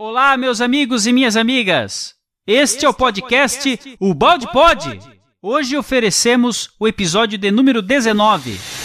Olá, meus amigos e minhas amigas. Este é o podcast O Balde Pode. Hoje oferecemos o episódio de número 19.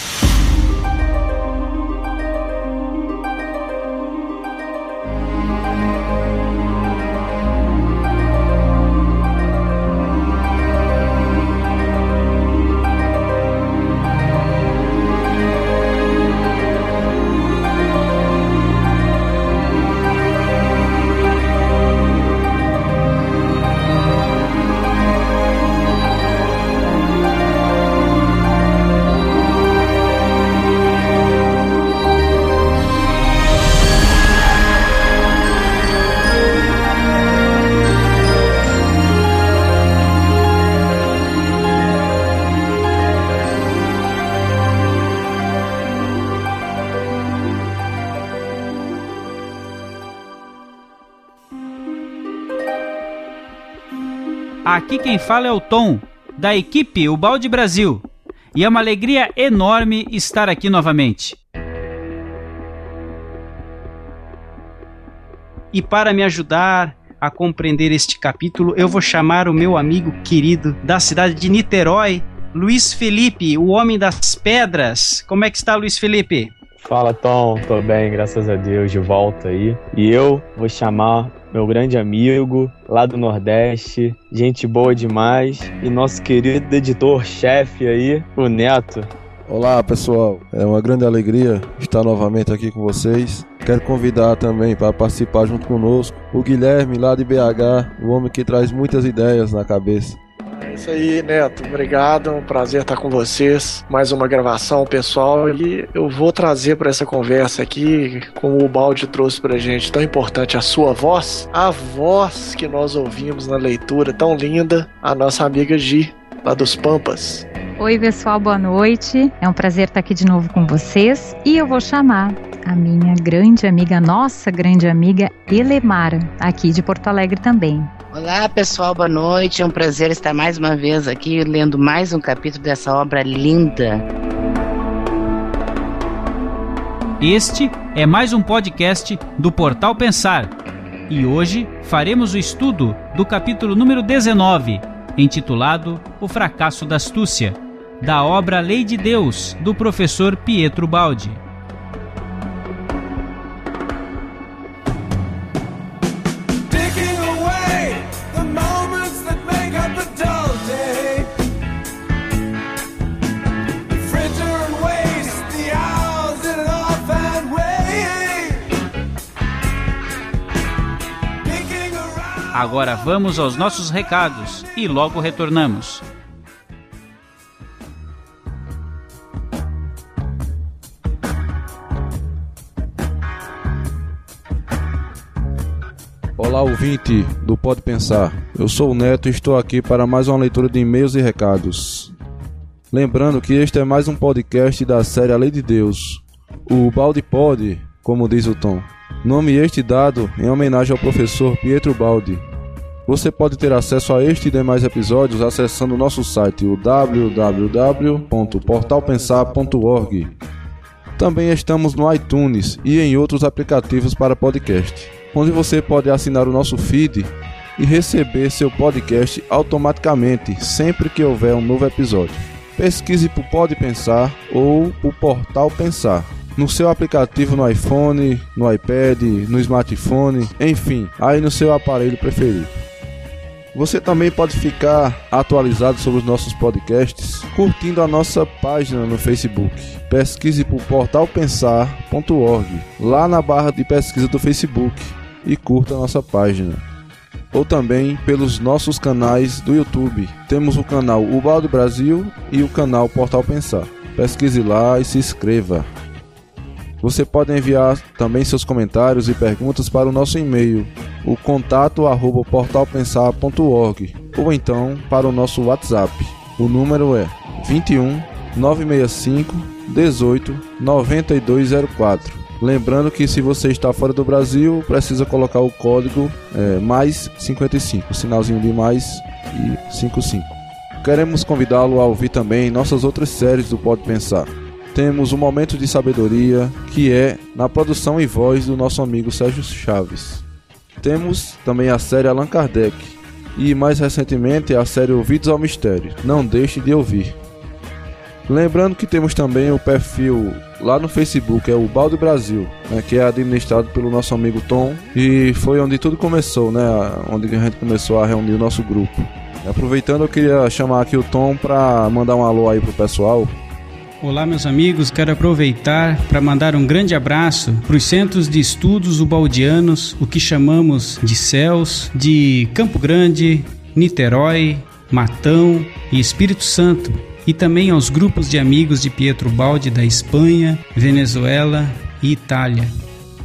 Aqui quem fala é o Tom, da equipe O Balde Brasil. E é uma alegria enorme estar aqui novamente. E para me ajudar a compreender este capítulo, eu vou chamar o meu amigo querido da cidade de Niterói, Luiz Felipe, o homem das pedras. Como é que está, Luiz Felipe? Fala, Tom. Tô bem, graças a Deus, de volta aí. E eu vou chamar meu grande amigo lá do Nordeste, gente boa demais, e nosso querido editor-chefe aí, o Neto. Olá pessoal, é uma grande alegria estar novamente aqui com vocês. Quero convidar também para participar junto conosco o Guilherme lá de BH, o homem que traz muitas ideias na cabeça. É isso aí, Neto. Obrigado. Um prazer estar com vocês. Mais uma gravação, pessoal. E eu vou trazer para essa conversa aqui, como o Balde trouxe pra gente, tão importante a sua voz, a voz que nós ouvimos na leitura tão linda, a nossa amiga Gi, lá dos Pampas. Oi, pessoal, boa noite. É um prazer estar aqui de novo com vocês. E eu vou chamar a minha grande amiga, nossa grande amiga Elemara, aqui de Porto Alegre também. Olá, pessoal, boa noite. É um prazer estar mais uma vez aqui lendo mais um capítulo dessa obra linda. Este é mais um podcast do Portal Pensar. E hoje faremos o estudo do capítulo número 19, intitulado O Fracasso da Astúcia, da obra Lei de Deus, do professor Pietro Baldi. Agora vamos aos nossos recados e logo retornamos. Olá, ouvinte do Pode Pensar. Eu sou o Neto e estou aqui para mais uma leitura de e-mails e recados. Lembrando que este é mais um podcast da série A Lei de Deus. O Balde Pode, como diz o Tom. Nome este dado em homenagem ao professor Pietro Baldi, você pode ter acesso a este e demais episódios acessando o nosso site o www.portalpensar.org. Também estamos no iTunes e em outros aplicativos para podcast, onde você pode assinar o nosso feed e receber seu podcast automaticamente sempre que houver um novo episódio. Pesquise por Pode Pensar ou por Portal Pensar no seu aplicativo no iPhone, no iPad, no smartphone, enfim, aí no seu aparelho preferido. Você também pode ficar atualizado sobre os nossos podcasts curtindo a nossa página no Facebook. Pesquise por portalpensar.org lá na barra de pesquisa do Facebook e curta a nossa página. Ou também pelos nossos canais do YouTube. Temos o canal Ubaldo Brasil e o canal Portal Pensar. Pesquise lá e se inscreva. Você pode enviar também seus comentários e perguntas para o nosso e-mail, o contato arroba portalpensar.org, ou então para o nosso WhatsApp. O número é 21 965 18 9204. Lembrando que se você está fora do Brasil, precisa colocar o código é, mais 55, sinalzinho de mais e 55. Queremos convidá-lo a ouvir também nossas outras séries do Pode Pensar temos o Momento de Sabedoria, que é na produção e voz do nosso amigo Sérgio Chaves. Temos também a série Allan Kardec e mais recentemente a série Ouvidos ao Mistério. Não deixe de ouvir. Lembrando que temos também o perfil lá no Facebook, é o Balde Brasil, né, que é administrado pelo nosso amigo Tom e foi onde tudo começou, né, onde a gente começou a reunir o nosso grupo. Aproveitando, eu queria chamar aqui o Tom para mandar um alô aí pro pessoal. Olá, meus amigos. Quero aproveitar para mandar um grande abraço para os centros de estudos ubaldianos, o que chamamos de CELS, de Campo Grande, Niterói, Matão e Espírito Santo, e também aos grupos de amigos de Pietro Baldi da Espanha, Venezuela e Itália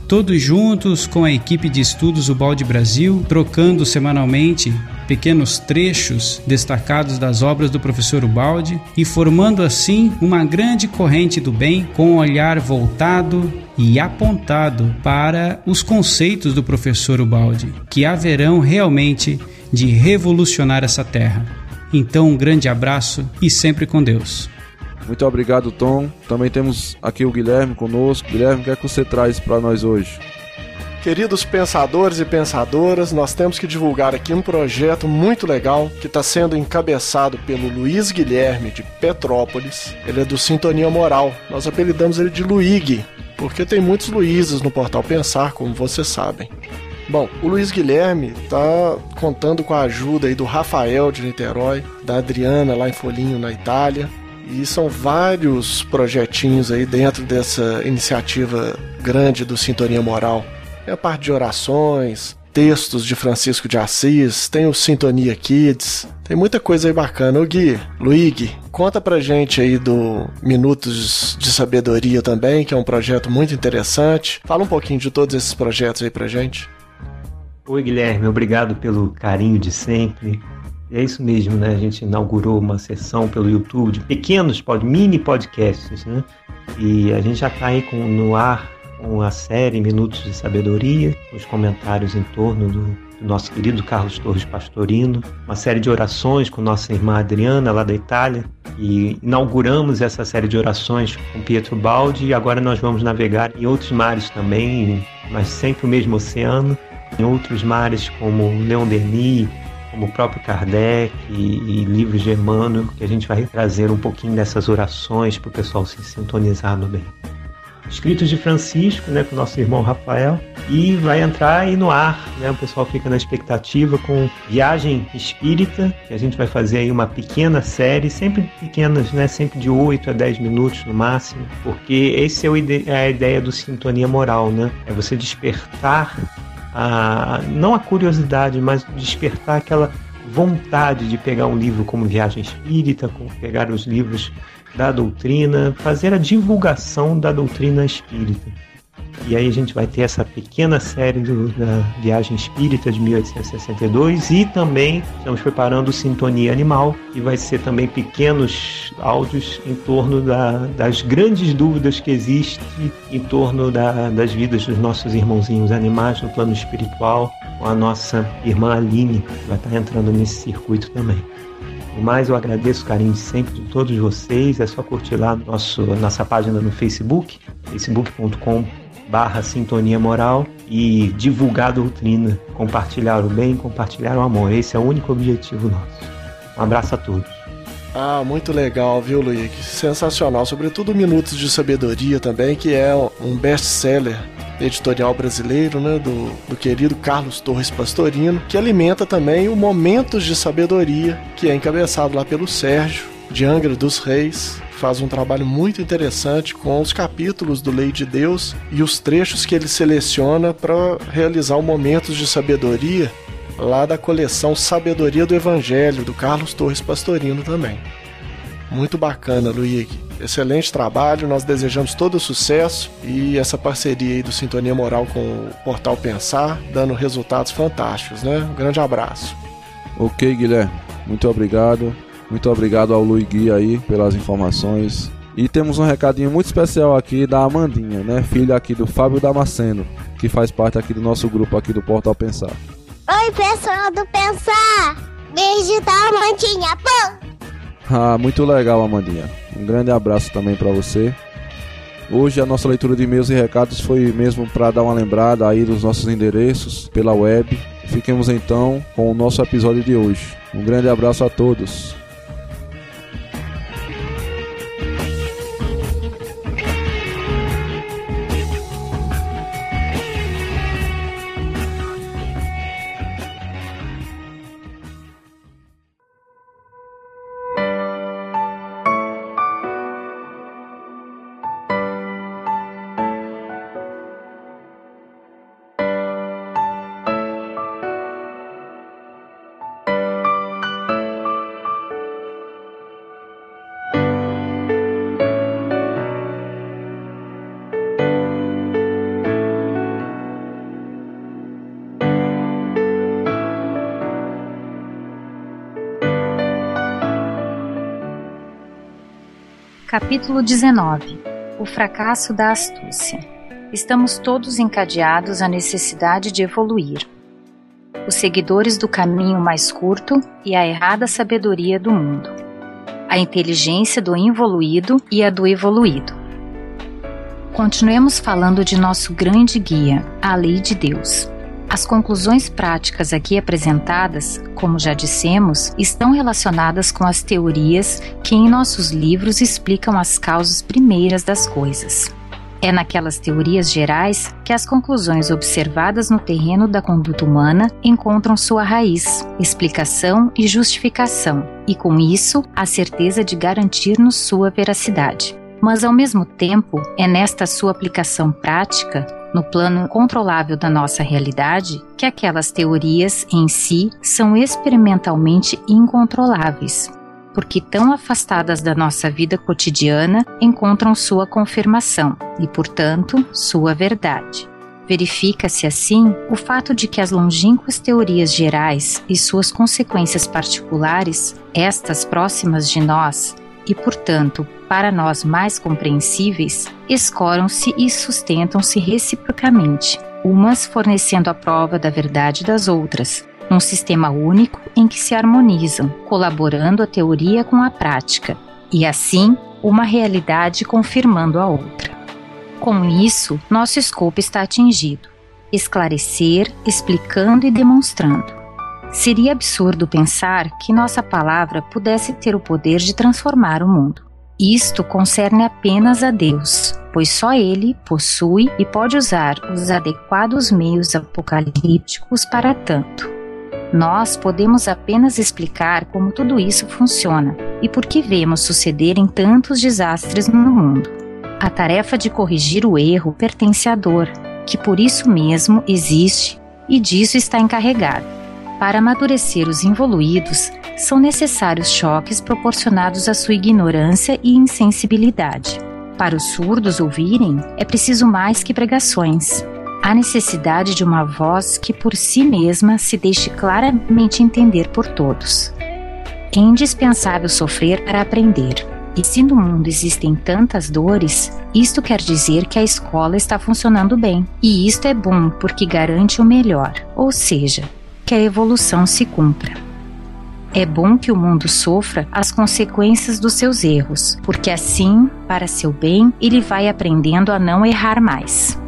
todos juntos com a equipe de estudos Ubalde Brasil, trocando semanalmente pequenos trechos destacados das obras do professor Ubaldi e formando assim uma grande corrente do bem com um olhar voltado e apontado para os conceitos do professor Ubaldi, que haverão realmente de revolucionar essa terra. Então, um grande abraço e sempre com Deus. Muito obrigado, Tom. Também temos aqui o Guilherme conosco. Guilherme, o que é que você traz para nós hoje? Queridos pensadores e pensadoras, nós temos que divulgar aqui um projeto muito legal que está sendo encabeçado pelo Luiz Guilherme de Petrópolis. Ele é do Sintonia Moral. Nós apelidamos ele de Luig, porque tem muitos Luizes no portal Pensar, como vocês sabem. Bom, o Luiz Guilherme está contando com a ajuda aí do Rafael de Niterói, da Adriana lá em Folinho, na Itália, e são vários projetinhos aí dentro dessa iniciativa grande do Sintonia Moral. É a parte de orações, textos de Francisco de Assis, tem o Sintonia Kids, tem muita coisa aí bacana. O Gui, Luigi, conta pra gente aí do Minutos de Sabedoria também, que é um projeto muito interessante. Fala um pouquinho de todos esses projetos aí pra gente. Oi, Guilherme, obrigado pelo carinho de sempre. E é isso mesmo, né? A gente inaugurou uma sessão pelo YouTube de pequenos pod, mini podcasts, né? E a gente já está aí com, no ar com a série Minutos de Sabedoria, os comentários em torno do, do, nosso querido Carlos Torres Pastorino, uma série de orações com nossa irmã Adriana, lá da Itália, e inauguramos essa série de orações com Pietro Baldi, e agora nós vamos navegar em outros mares também, mas sempre o mesmo oceano, em outros mares como Leon Denis, como o próprio Kardec e, e livros de Emmanuel, que a gente vai trazer um pouquinho dessas orações para o pessoal se sintonizar no bem. Escritos de Francisco, né, com o nosso irmão Rafael, e vai entrar aí no ar, né, o pessoal fica na expectativa com Viagem Espírita, que a gente vai fazer aí uma pequena série, sempre pequenas, né, sempre de 8 a 10 minutos no máximo, porque esse é, é a ideia do Sintonia Moral, né, é você despertar a, não a curiosidade, mas despertar aquela vontade de pegar um livro como Viagem Espírita, como pegar os livros da doutrina, fazer a divulgação da doutrina espírita. E aí a gente vai ter essa pequena série do, da Viagem Espírita de 1862 e também estamos preparando Sintonia Animal, que vai ser também pequenos áudios em torno da, das grandes dúvidas que existem em torno da, das vidas dos nossos irmãozinhos animais no plano espiritual, com a nossa irmã Aline, que vai estar entrando nesse circuito também. Mais, eu agradeço o carinho sempre de todos vocês. É só curtir lá nosso, nossa página no Facebook, facebook.com barra sintonia moral e divulgar a doutrina, compartilhar o bem, compartilhar o amor. Esse é o único objetivo nosso. Um abraço a todos. Ah, muito legal, viu, Luiz? Sensacional. Sobretudo Minutos de Sabedoria também, que é um best-seller editorial brasileiro, né, do, do querido Carlos Torres Pastorino, que alimenta também o Momentos de Sabedoria, que é encabeçado lá pelo Sérgio, de Angra dos Reis, faz um trabalho muito interessante com os capítulos do Lei de Deus e os trechos que ele seleciona para realizar o Momentos de Sabedoria lá da coleção Sabedoria do Evangelho, do Carlos Torres Pastorino também. Muito bacana, Luigi. Excelente trabalho, nós desejamos todo o sucesso e essa parceria aí do Sintonia Moral com o Portal Pensar, dando resultados fantásticos, né? Um grande abraço. Ok, Guilherme. Muito obrigado. Muito obrigado ao Luigi aí pelas informações. E temos um recadinho muito especial aqui da Amandinha, né? Filha aqui do Fábio Damasceno, que faz parte aqui do nosso grupo aqui do Portal Pensar. Oi, pessoal do Pensar! Beijo da Amandinha, pô! Ah, muito legal, Amandinha. Um grande abraço também para você. Hoje a nossa leitura de e-mails e recados foi mesmo para dar uma lembrada aí dos nossos endereços pela web. Fiquemos então com o nosso episódio de hoje. Um grande abraço a todos. Capítulo 19 O fracasso da astúcia. Estamos todos encadeados à necessidade de evoluir. Os seguidores do caminho mais curto e a errada sabedoria do mundo. A inteligência do involuído e a do evoluído. Continuemos falando de nosso grande guia, a lei de Deus. As conclusões práticas aqui apresentadas, como já dissemos, estão relacionadas com as teorias que em nossos livros explicam as causas primeiras das coisas. É naquelas teorias gerais que as conclusões observadas no terreno da conduta humana encontram sua raiz, explicação e justificação, e com isso a certeza de garantir-nos sua veracidade. Mas ao mesmo tempo, é nesta sua aplicação prática no plano controlável da nossa realidade que aquelas teorias em si são experimentalmente incontroláveis, porque tão afastadas da nossa vida cotidiana encontram sua confirmação e, portanto, sua verdade. Verifica-se assim o fato de que as longínquas teorias gerais e suas consequências particulares, estas próximas de nós, e, portanto, para nós mais compreensíveis, escoram-se e sustentam-se reciprocamente, umas fornecendo a prova da verdade das outras, num sistema único em que se harmonizam, colaborando a teoria com a prática, e assim uma realidade confirmando a outra. Com isso, nosso escopo está atingido: esclarecer, explicando e demonstrando. Seria absurdo pensar que nossa palavra pudesse ter o poder de transformar o mundo. Isto concerne apenas a Deus, pois só Ele possui e pode usar os adequados meios apocalípticos para tanto. Nós podemos apenas explicar como tudo isso funciona e por que vemos sucederem tantos desastres no mundo. A tarefa de corrigir o erro pertence à dor, que por isso mesmo existe e disso está encarregado. Para amadurecer os involuídos, são necessários choques proporcionados à sua ignorância e insensibilidade. Para os surdos ouvirem, é preciso mais que pregações. Há necessidade de uma voz que por si mesma se deixe claramente entender por todos. É indispensável sofrer para aprender. E se no mundo existem tantas dores, isto quer dizer que a escola está funcionando bem. E isto é bom porque garante o melhor, ou seja, que a evolução se cumpra. É bom que o mundo sofra as consequências dos seus erros, porque assim, para seu bem, ele vai aprendendo a não errar mais.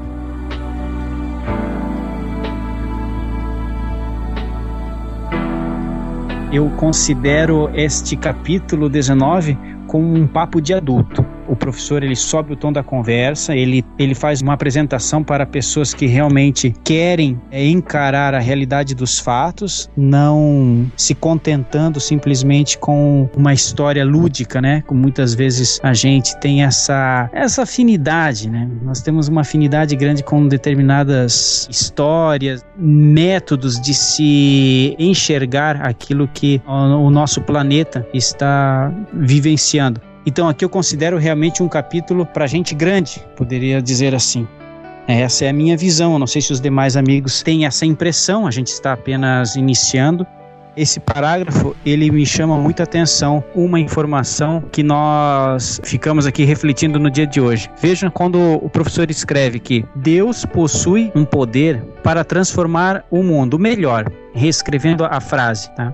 Eu considero este capítulo 19 como um papo de adulto o professor ele sobe o tom da conversa, ele, ele faz uma apresentação para pessoas que realmente querem é, encarar a realidade dos fatos, não se contentando simplesmente com uma história lúdica, né? Como muitas vezes a gente tem essa, essa afinidade, né? Nós temos uma afinidade grande com determinadas histórias, métodos de se enxergar aquilo que o, o nosso planeta está vivenciando. Então aqui eu considero realmente um capítulo para gente grande, poderia dizer assim. Essa é a minha visão. Eu não sei se os demais amigos têm essa impressão. A gente está apenas iniciando. Esse parágrafo ele me chama muita atenção, uma informação que nós ficamos aqui refletindo no dia de hoje. Vejam quando o professor escreve que Deus possui um poder para transformar o mundo melhor, reescrevendo a frase, tá?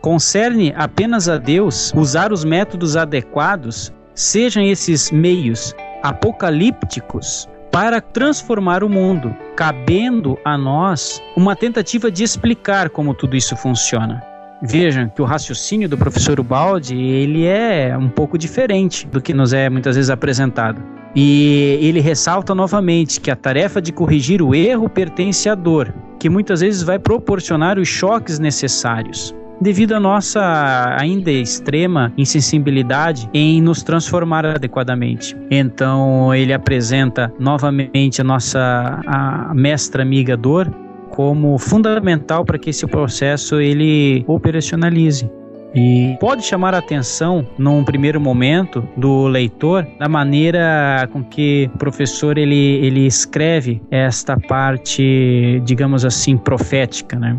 Concerne apenas a Deus usar os métodos adequados, sejam esses meios apocalípticos para transformar o mundo, cabendo a nós uma tentativa de explicar como tudo isso funciona. Vejam que o raciocínio do professor Ubaldi ele é um pouco diferente do que nos é muitas vezes apresentado. E ele ressalta novamente que a tarefa de corrigir o erro pertence à dor, que muitas vezes vai proporcionar os choques necessários devido à nossa ainda extrema insensibilidade em nos transformar adequadamente. Então ele apresenta novamente a nossa a mestra amiga dor como fundamental para que esse processo ele operacionalize. E pode chamar a atenção, num primeiro momento, do leitor, da maneira com que o professor ele, ele escreve esta parte, digamos assim, profética, né?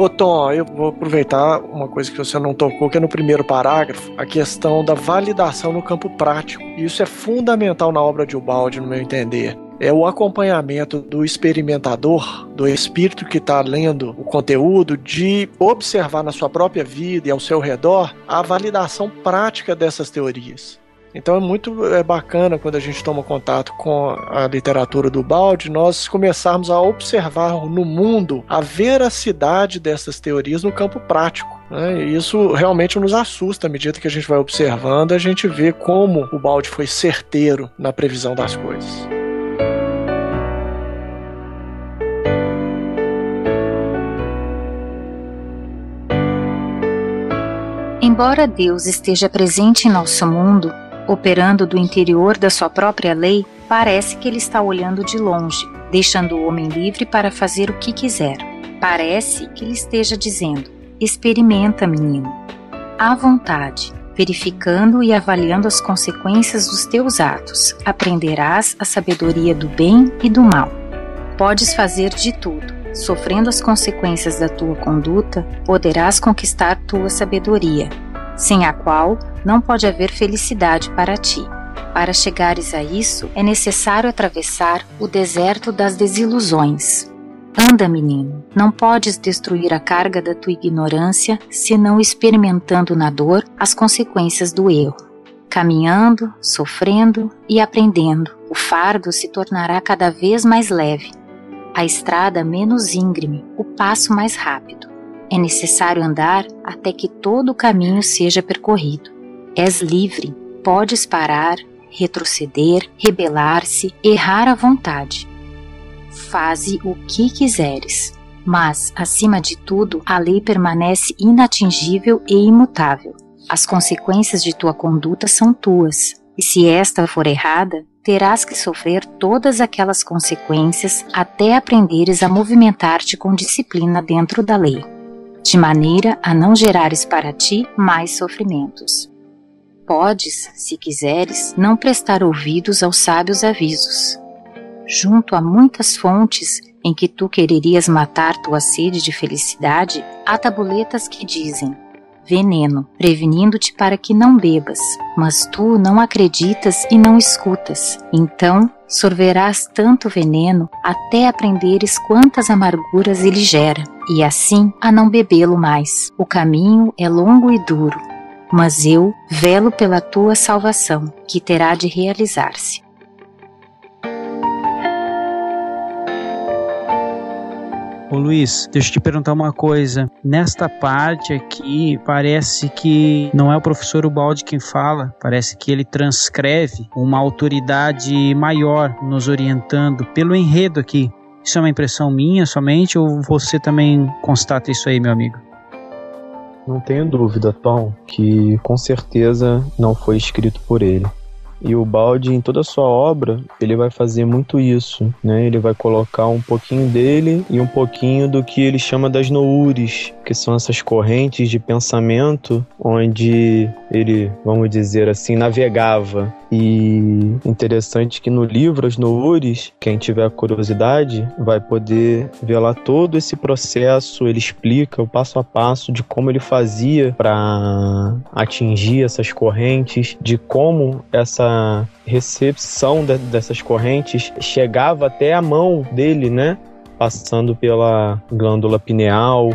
Ô Tom, eu vou aproveitar uma coisa que você não tocou, que é no primeiro parágrafo, a questão da validação no campo prático. Isso é fundamental na obra de Ubaldi, no meu entender é o acompanhamento do experimentador, do espírito que está lendo o conteúdo, de observar na sua própria vida e ao seu redor a validação prática dessas teorias. Então é muito é bacana quando a gente toma contato com a literatura do Balde, nós começarmos a observar no mundo a veracidade dessas teorias no campo prático. Né? E isso realmente nos assusta à medida que a gente vai observando, a gente vê como o Balde foi certeiro na previsão das coisas. Embora Deus esteja presente em nosso mundo, operando do interior da sua própria lei, parece que ele está olhando de longe, deixando o homem livre para fazer o que quiser. Parece que ele esteja dizendo: experimenta, menino. À vontade, verificando e avaliando as consequências dos teus atos, aprenderás a sabedoria do bem e do mal. Podes fazer de tudo sofrendo as consequências da tua conduta, poderás conquistar tua sabedoria, sem a qual não pode haver felicidade para ti. Para chegares a isso, é necessário atravessar o deserto das desilusões. Anda, menino, não podes destruir a carga da tua ignorância senão experimentando na dor as consequências do erro. Caminhando, sofrendo e aprendendo, o fardo se tornará cada vez mais leve a estrada menos íngreme, o passo mais rápido. É necessário andar até que todo o caminho seja percorrido. És livre, podes parar, retroceder, rebelar-se, errar à vontade. Faze o que quiseres, mas, acima de tudo, a lei permanece inatingível e imutável. As consequências de tua conduta são tuas, e se esta for errada, terás que sofrer todas aquelas consequências até aprenderes a movimentar-te com disciplina dentro da lei, de maneira a não gerares para ti mais sofrimentos. Podes, se quiseres, não prestar ouvidos aos sábios avisos. Junto a muitas fontes em que tu quererias matar tua sede de felicidade, há tabuletas que dizem: veneno, prevenindo-te para que não bebas. Mas tu não acreditas e não escutas. Então sorverás tanto veneno até aprenderes quantas amarguras ele gera, e assim a não bebê-lo mais. O caminho é longo e duro, mas eu velo pela tua salvação, que terá de realizar-se. Ô Luiz, deixa eu te perguntar uma coisa. Nesta parte aqui, parece que não é o professor Ubaldi quem fala, parece que ele transcreve uma autoridade maior nos orientando pelo enredo aqui. Isso é uma impressão minha somente ou você também constata isso aí, meu amigo? Não tenho dúvida, Tom, que com certeza não foi escrito por ele. E o Balde, em toda a sua obra, ele vai fazer muito isso, né? Ele vai colocar um pouquinho dele e um pouquinho do que ele chama das noures, que são essas correntes de pensamento onde ele, vamos dizer assim, navegava. E interessante que no livro As Noures, quem tiver curiosidade vai poder ver lá todo esse processo, ele explica o passo a passo de como ele fazia para atingir essas correntes, de como essa recepção de, dessas correntes chegava até a mão dele, né? Passando pela glândula pineal,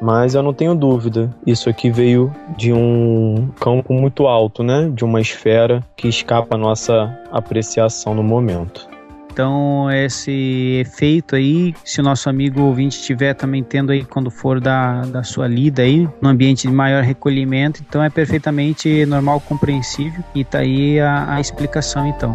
Mas eu não tenho dúvida, isso aqui veio de um campo muito alto, né? De uma esfera que escapa à nossa apreciação no momento. Então, esse efeito aí, se o nosso amigo ouvinte estiver também tendo aí quando for da, da sua lida aí, no ambiente de maior recolhimento, então é perfeitamente normal, compreensível e tá aí a, a explicação então.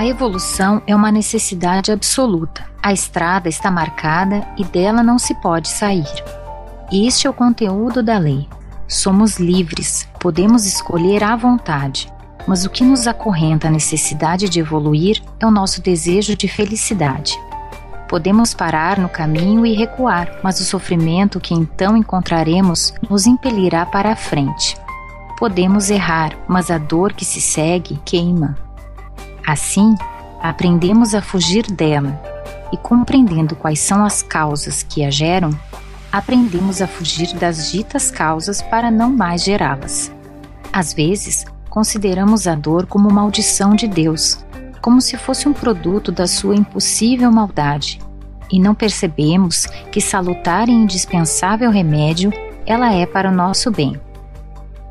A evolução é uma necessidade absoluta. A estrada está marcada e dela não se pode sair. Este é o conteúdo da lei. Somos livres, podemos escolher à vontade, mas o que nos acorrenta a necessidade de evoluir é o nosso desejo de felicidade. Podemos parar no caminho e recuar, mas o sofrimento que então encontraremos nos impelirá para a frente. Podemos errar, mas a dor que se segue queima. Assim, aprendemos a fugir dela e, compreendendo quais são as causas que a geram, aprendemos a fugir das ditas causas para não mais gerá-las. Às vezes, consideramos a dor como maldição de Deus, como se fosse um produto da sua impossível maldade, e não percebemos que salutar e indispensável remédio ela é para o nosso bem.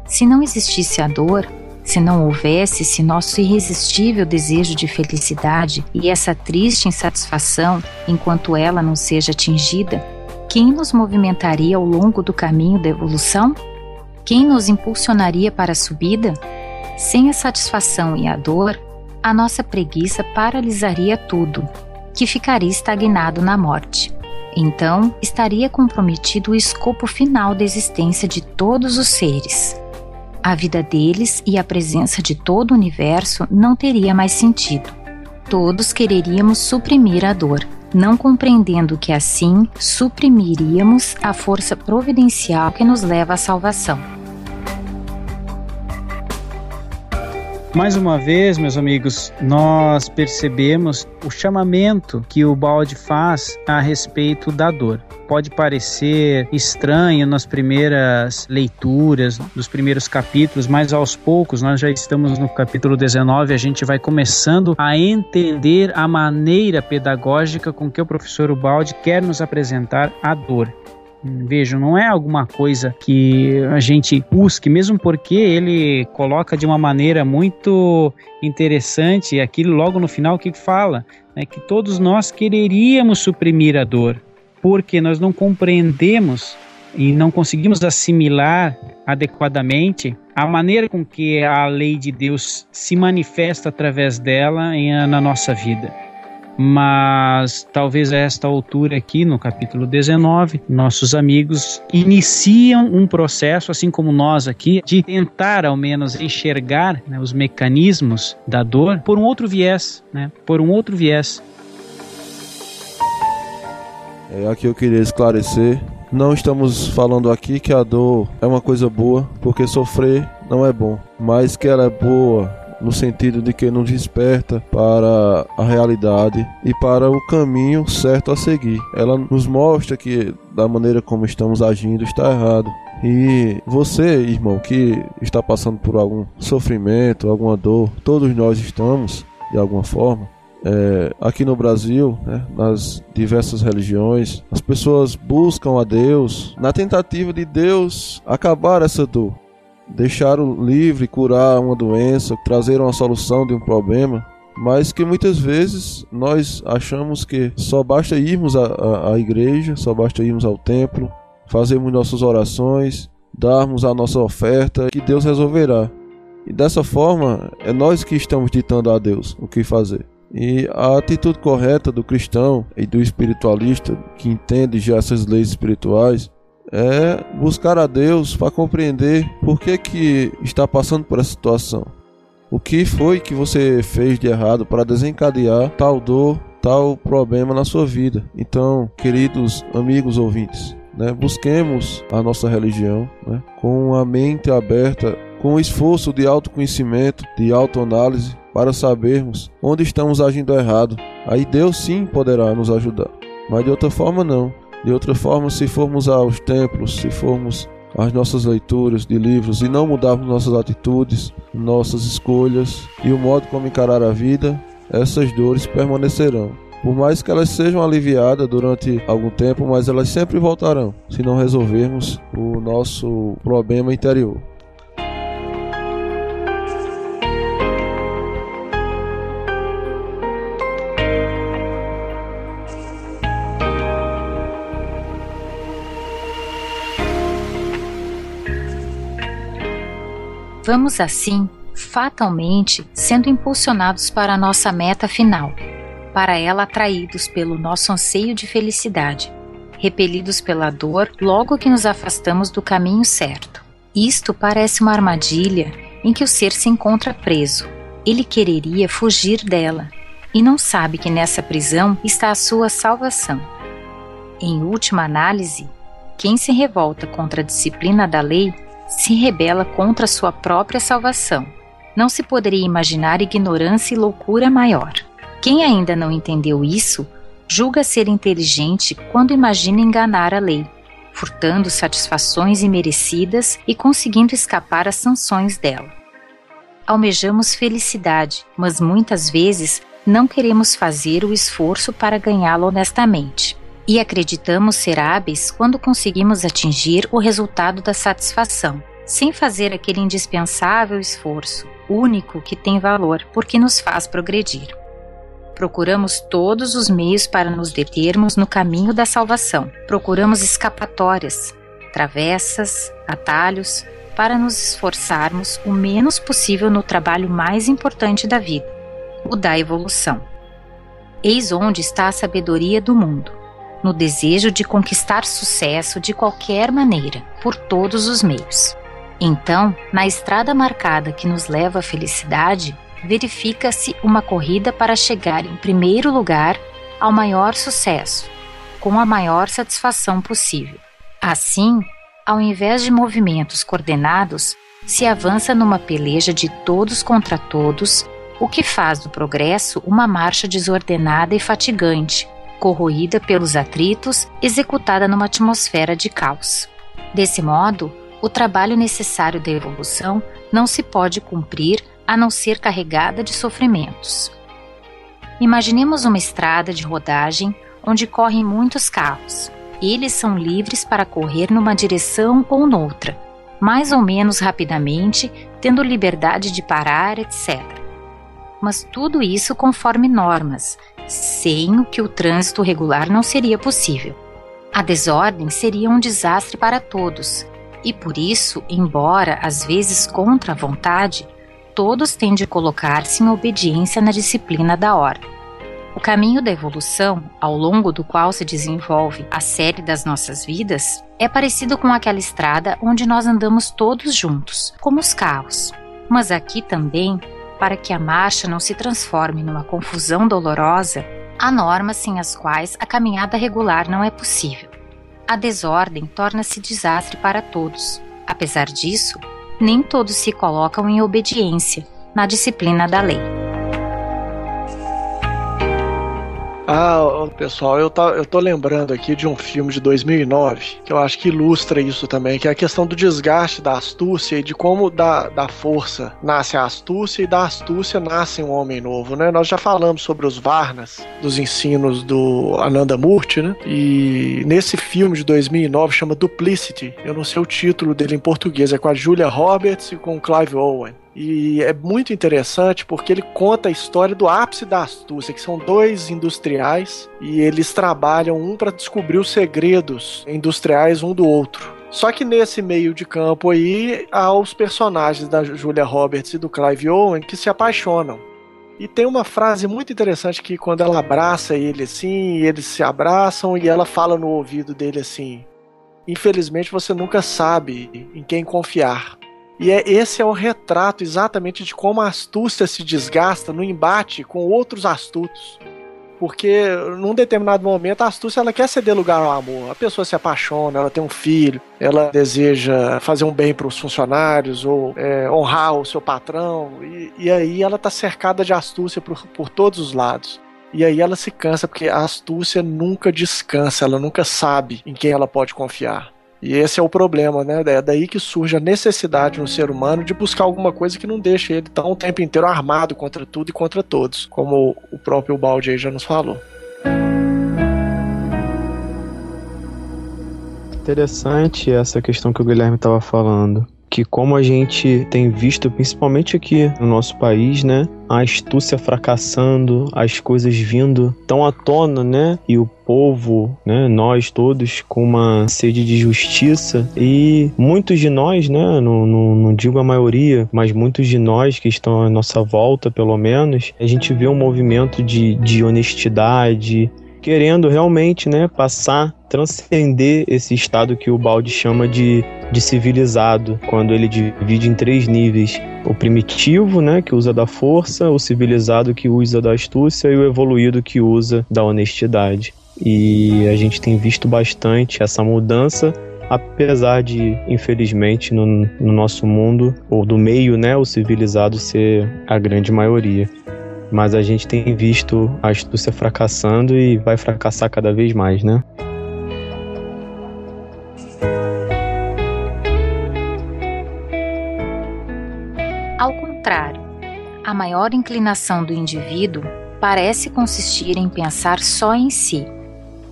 Se não existisse a dor, se não houvesse esse nosso irresistível desejo de felicidade e essa triste insatisfação enquanto ela não seja atingida, quem nos movimentaria ao longo do caminho da evolução? Quem nos impulsionaria para a subida? Sem a satisfação e a dor, a nossa preguiça paralisaria tudo, que ficaria estagnado na morte. Então, estaria comprometido o escopo final da existência de todos os seres a vida deles e a presença de todo o universo não teria mais sentido. Todos quereríamos suprimir a dor, não compreendendo que assim suprimiríamos a força providencial que nos leva à salvação. Mais uma vez, meus amigos, nós percebemos o chamamento que o balde faz a respeito da dor pode parecer estranho nas primeiras leituras, nos primeiros capítulos, mas aos poucos, nós já estamos no capítulo 19, a gente vai começando a entender a maneira pedagógica com que o professor Ubaldi quer nos apresentar a dor. Vejam, não é alguma coisa que a gente busque, mesmo porque ele coloca de uma maneira muito interessante aquilo logo no final que fala, né, que todos nós quereríamos suprimir a dor, porque nós não compreendemos e não conseguimos assimilar adequadamente a maneira com que a lei de Deus se manifesta através dela na nossa vida. Mas talvez a esta altura aqui, no capítulo 19, nossos amigos iniciam um processo, assim como nós aqui, de tentar ao menos enxergar né, os mecanismos da dor por um outro viés, né, por um outro viés. É, aqui eu queria esclarecer. Não estamos falando aqui que a dor é uma coisa boa, porque sofrer não é bom, mas que ela é boa no sentido de que nos desperta para a realidade e para o caminho certo a seguir. Ela nos mostra que da maneira como estamos agindo está errado. E você, irmão, que está passando por algum sofrimento, alguma dor, todos nós estamos de alguma forma é, aqui no Brasil, né, nas diversas religiões, as pessoas buscam a Deus na tentativa de Deus acabar essa dor, deixar o livre, curar uma doença, trazer uma solução de um problema. Mas que muitas vezes nós achamos que só basta irmos à, à, à igreja, só basta irmos ao templo, fazermos nossas orações, darmos a nossa oferta, que Deus resolverá. E dessa forma, é nós que estamos ditando a Deus o que fazer. E a atitude correta do cristão e do espiritualista que entende já essas leis espirituais é buscar a Deus para compreender por que, que está passando por essa situação. O que foi que você fez de errado para desencadear tal dor, tal problema na sua vida? Então, queridos amigos ouvintes, né, busquemos a nossa religião né, com a mente aberta, com o esforço de autoconhecimento, de autoanálise para sabermos onde estamos agindo errado. Aí Deus sim poderá nos ajudar. Mas de outra forma não. De outra forma, se formos aos templos, se formos as nossas leituras de livros e não mudarmos nossas atitudes, nossas escolhas e o modo como encarar a vida, essas dores permanecerão. Por mais que elas sejam aliviadas durante algum tempo, mas elas sempre voltarão se não resolvermos o nosso problema interior. Vamos assim, fatalmente, sendo impulsionados para a nossa meta final, para ela atraídos pelo nosso anseio de felicidade, repelidos pela dor logo que nos afastamos do caminho certo. Isto parece uma armadilha em que o ser se encontra preso. Ele quereria fugir dela e não sabe que nessa prisão está a sua salvação. Em última análise, quem se revolta contra a disciplina da lei se rebela contra sua própria salvação. Não se poderia imaginar ignorância e loucura maior. Quem ainda não entendeu isso, julga ser inteligente quando imagina enganar a lei, furtando satisfações imerecidas e conseguindo escapar às sanções dela. Almejamos felicidade, mas muitas vezes não queremos fazer o esforço para ganhá-la honestamente e acreditamos ser hábeis quando conseguimos atingir o resultado da satisfação, sem fazer aquele indispensável esforço, único que tem valor porque nos faz progredir. Procuramos todos os meios para nos determos no caminho da salvação. Procuramos escapatórias, travessas, atalhos, para nos esforçarmos o menos possível no trabalho mais importante da vida, o da evolução. Eis onde está a sabedoria do mundo no desejo de conquistar sucesso de qualquer maneira, por todos os meios. Então, na estrada marcada que nos leva à felicidade, verifica-se uma corrida para chegar em primeiro lugar ao maior sucesso, com a maior satisfação possível. Assim, ao invés de movimentos coordenados, se avança numa peleja de todos contra todos, o que faz do progresso uma marcha desordenada e fatigante, corroída pelos atritos, executada numa atmosfera de caos. Desse modo, o trabalho necessário da evolução não se pode cumprir a não ser carregada de sofrimentos. Imaginemos uma estrada de rodagem onde correm muitos carros. Eles são livres para correr numa direção ou noutra, mais ou menos rapidamente, tendo liberdade de parar, etc. Mas tudo isso conforme normas, sem o que o trânsito regular não seria possível. A desordem seria um desastre para todos, e por isso, embora às vezes contra a vontade, todos têm de colocar-se em obediência na disciplina da ordem. O caminho da evolução, ao longo do qual se desenvolve a série das nossas vidas, é parecido com aquela estrada onde nós andamos todos juntos, como os carros. Mas aqui também para que a marcha não se transforme numa confusão dolorosa, há normas sem as quais a caminhada regular não é possível. A desordem torna-se desastre para todos. Apesar disso, nem todos se colocam em obediência na disciplina da lei. Ah, pessoal, eu, tá, eu tô lembrando aqui de um filme de 2009 que eu acho que ilustra isso também, que é a questão do desgaste da astúcia e de como da, da força nasce a astúcia e da astúcia nasce um homem novo, né? Nós já falamos sobre os Varnas, dos ensinos do Ananda Murti, né? E nesse filme de 2009 chama Duplicity, eu não sei o título dele em português, é com a Julia Roberts e com o Clive Owen. E é muito interessante porque ele conta a história do ápice da astúcia, que são dois industriais e eles trabalham um para descobrir os segredos industriais um do outro. Só que nesse meio de campo aí há os personagens da Julia Roberts e do Clive Owen que se apaixonam. E tem uma frase muito interessante que quando ela abraça ele assim, eles se abraçam e ela fala no ouvido dele assim: Infelizmente você nunca sabe em quem confiar. E é, esse é o retrato exatamente de como a astúcia se desgasta no embate com outros astutos. Porque num determinado momento a astúcia ela quer ceder lugar ao amor. A pessoa se apaixona, ela tem um filho, ela deseja fazer um bem para os funcionários ou é, honrar o seu patrão. E, e aí ela está cercada de astúcia por, por todos os lados. E aí ela se cansa porque a astúcia nunca descansa, ela nunca sabe em quem ela pode confiar. E esse é o problema, né? É daí que surge a necessidade no ser humano de buscar alguma coisa que não deixe ele tão o tempo inteiro armado contra tudo e contra todos, como o próprio Balde aí já nos falou. Interessante essa questão que o Guilherme estava falando que como a gente tem visto principalmente aqui no nosso país, né, a astúcia fracassando, as coisas vindo tão à tona, né, e o povo, né, nós todos com uma sede de justiça. E muitos de nós, né, não, não, não digo a maioria, mas muitos de nós que estão à nossa volta, pelo menos, a gente vê um movimento de, de honestidade, querendo realmente, né, passar, transcender esse estado que o Balde chama de, de civilizado, quando ele divide em três níveis: o primitivo, né, que usa da força, o civilizado que usa da astúcia e o evoluído que usa da honestidade. E a gente tem visto bastante essa mudança apesar de, infelizmente, no, no, nosso mundo, ou do meio, né, o civilizado ser a grande maioria mas a gente tem visto a astúcia fracassando e vai fracassar cada vez mais, né? Ao contrário, a maior inclinação do indivíduo parece consistir em pensar só em si,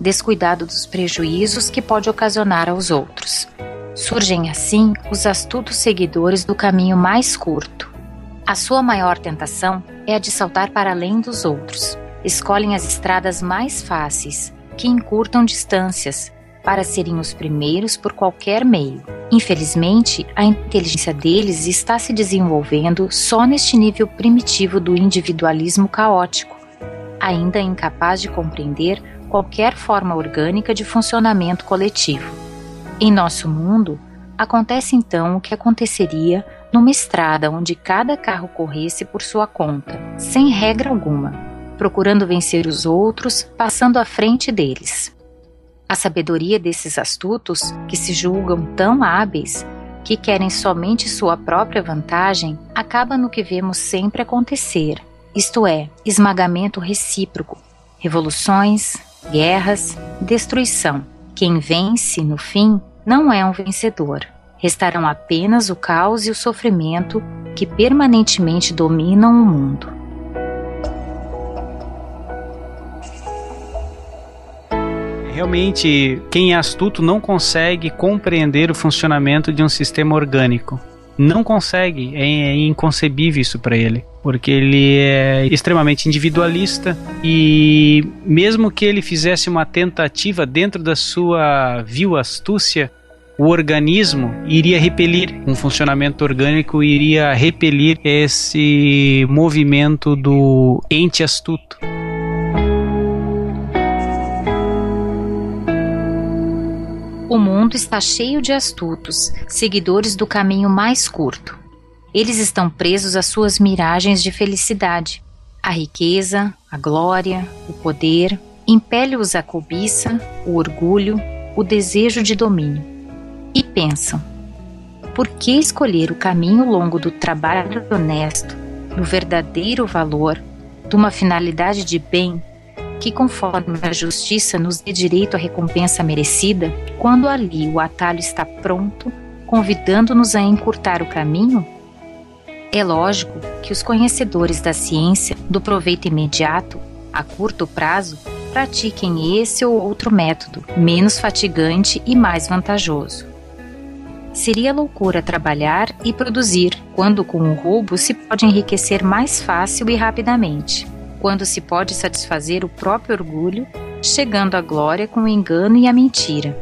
descuidado dos prejuízos que pode ocasionar aos outros. Surgem assim os astutos seguidores do caminho mais curto, a sua maior tentação é a de saltar para além dos outros. Escolhem as estradas mais fáceis, que encurtam distâncias, para serem os primeiros por qualquer meio. Infelizmente, a inteligência deles está se desenvolvendo só neste nível primitivo do individualismo caótico, ainda incapaz de compreender qualquer forma orgânica de funcionamento coletivo. Em nosso mundo, acontece então o que aconteceria numa estrada onde cada carro corresse por sua conta, sem regra alguma, procurando vencer os outros, passando à frente deles. A sabedoria desses astutos, que se julgam tão hábeis, que querem somente sua própria vantagem, acaba no que vemos sempre acontecer, isto é, esmagamento recíproco, revoluções, guerras, destruição. Quem vence, no fim, não é um vencedor, restarão apenas o caos e o sofrimento que permanentemente dominam o mundo. Realmente, quem é astuto não consegue compreender o funcionamento de um sistema orgânico. Não consegue, é, é inconcebível isso para ele, porque ele é extremamente individualista e mesmo que ele fizesse uma tentativa dentro da sua vil astúcia, o organismo iria repelir, um funcionamento orgânico iria repelir esse movimento do ente astuto. O mundo está cheio de astutos, seguidores do caminho mais curto. Eles estão presos às suas miragens de felicidade. A riqueza, a glória, o poder impele-os à cobiça, o orgulho, o desejo de domínio e pensam: por que escolher o caminho longo do trabalho honesto, do verdadeiro valor, de uma finalidade de bem que, conforme a justiça nos dê direito à recompensa merecida, quando ali o atalho está pronto, convidando-nos a encurtar o caminho? É lógico que os conhecedores da ciência do proveito imediato, a curto prazo, pratiquem esse ou outro método, menos fatigante e mais vantajoso. Seria loucura trabalhar e produzir, quando com o roubo se pode enriquecer mais fácil e rapidamente, quando se pode satisfazer o próprio orgulho, chegando à glória com o engano e a mentira,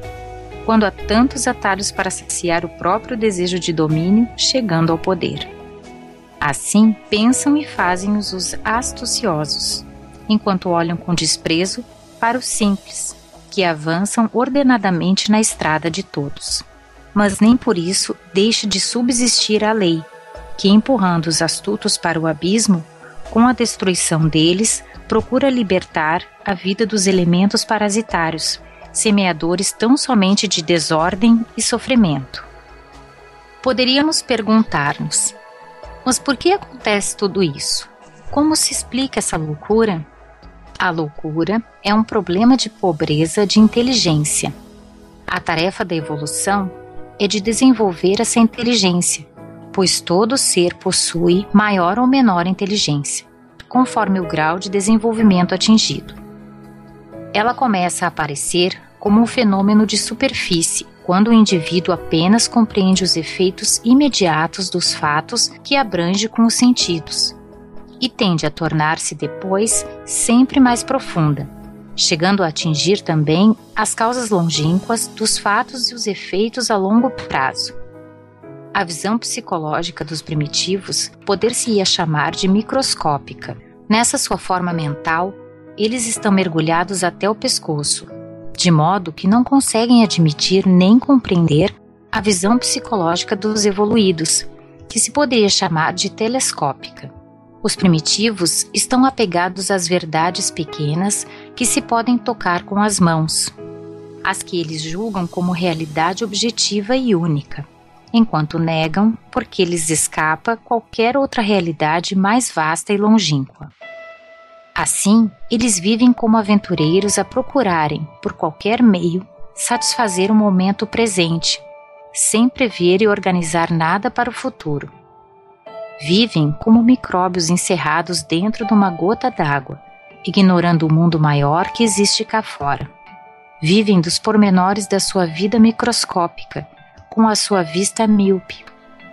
quando há tantos atalhos para saciar o próprio desejo de domínio, chegando ao poder. Assim pensam e fazem os astuciosos, enquanto olham com desprezo para os simples, que avançam ordenadamente na estrada de todos mas nem por isso deixa de subsistir a lei, que empurrando os astutos para o abismo, com a destruição deles, procura libertar a vida dos elementos parasitários, semeadores tão somente de desordem e sofrimento. Poderíamos perguntar-nos: mas por que acontece tudo isso? Como se explica essa loucura? A loucura é um problema de pobreza de inteligência A tarefa da evolução é de desenvolver essa inteligência, pois todo ser possui maior ou menor inteligência, conforme o grau de desenvolvimento atingido. Ela começa a aparecer como um fenômeno de superfície quando o indivíduo apenas compreende os efeitos imediatos dos fatos que abrange com os sentidos, e tende a tornar-se depois sempre mais profunda, chegando a atingir também as causas longínquas dos fatos e os efeitos a longo prazo. A visão psicológica dos primitivos poder-se-ia chamar de microscópica. Nessa sua forma mental, eles estão mergulhados até o pescoço, de modo que não conseguem admitir nem compreender a visão psicológica dos evoluídos, que se poderia chamar de telescópica. Os primitivos estão apegados às verdades pequenas que se podem tocar com as mãos, as que eles julgam como realidade objetiva e única, enquanto negam porque lhes escapa qualquer outra realidade mais vasta e longínqua. Assim, eles vivem como aventureiros a procurarem, por qualquer meio, satisfazer o momento presente, sem prever e organizar nada para o futuro. Vivem como micróbios encerrados dentro de uma gota d'água, ignorando o mundo maior que existe cá fora. Vivem dos pormenores da sua vida microscópica, com a sua vista míope,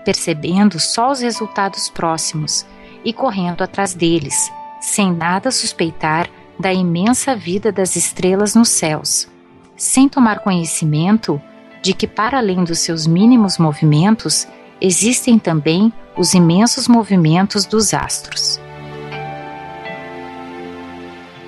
percebendo só os resultados próximos e correndo atrás deles sem nada suspeitar da imensa vida das estrelas nos céus, sem tomar conhecimento de que, para além dos seus mínimos movimentos, existem também os imensos movimentos dos astros.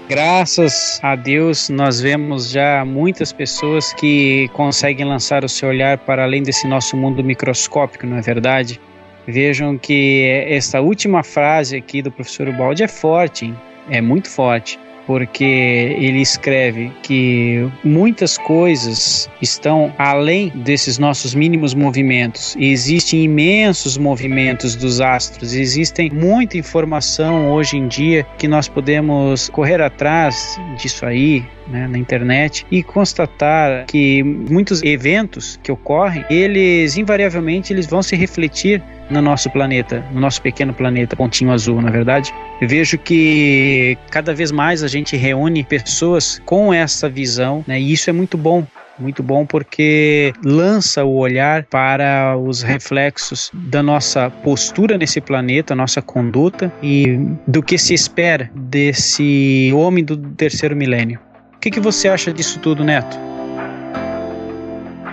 Graças a Deus, nós vemos já muitas pessoas que conseguem lançar o seu olhar para além desse nosso mundo microscópico, não é verdade? Vejam que essa última frase aqui do professor Ubaldi é forte, hein? é muito forte, porque ele escreve que muitas coisas estão além desses nossos mínimos movimentos. E existem imensos movimentos dos astros, existem muita informação hoje em dia que nós podemos correr atrás disso aí, né, na internet e constatar que muitos eventos que ocorrem, eles invariavelmente eles vão se refletir no nosso planeta, no nosso pequeno planeta pontinho azul, na verdade. Eu vejo que cada vez mais a gente reúne pessoas com essa visão, né, e isso é muito bom, muito bom porque lança o olhar para os reflexos da nossa postura nesse planeta, nossa conduta e do que se espera desse homem do terceiro milênio. Que, que você acha disso tudo, Neto?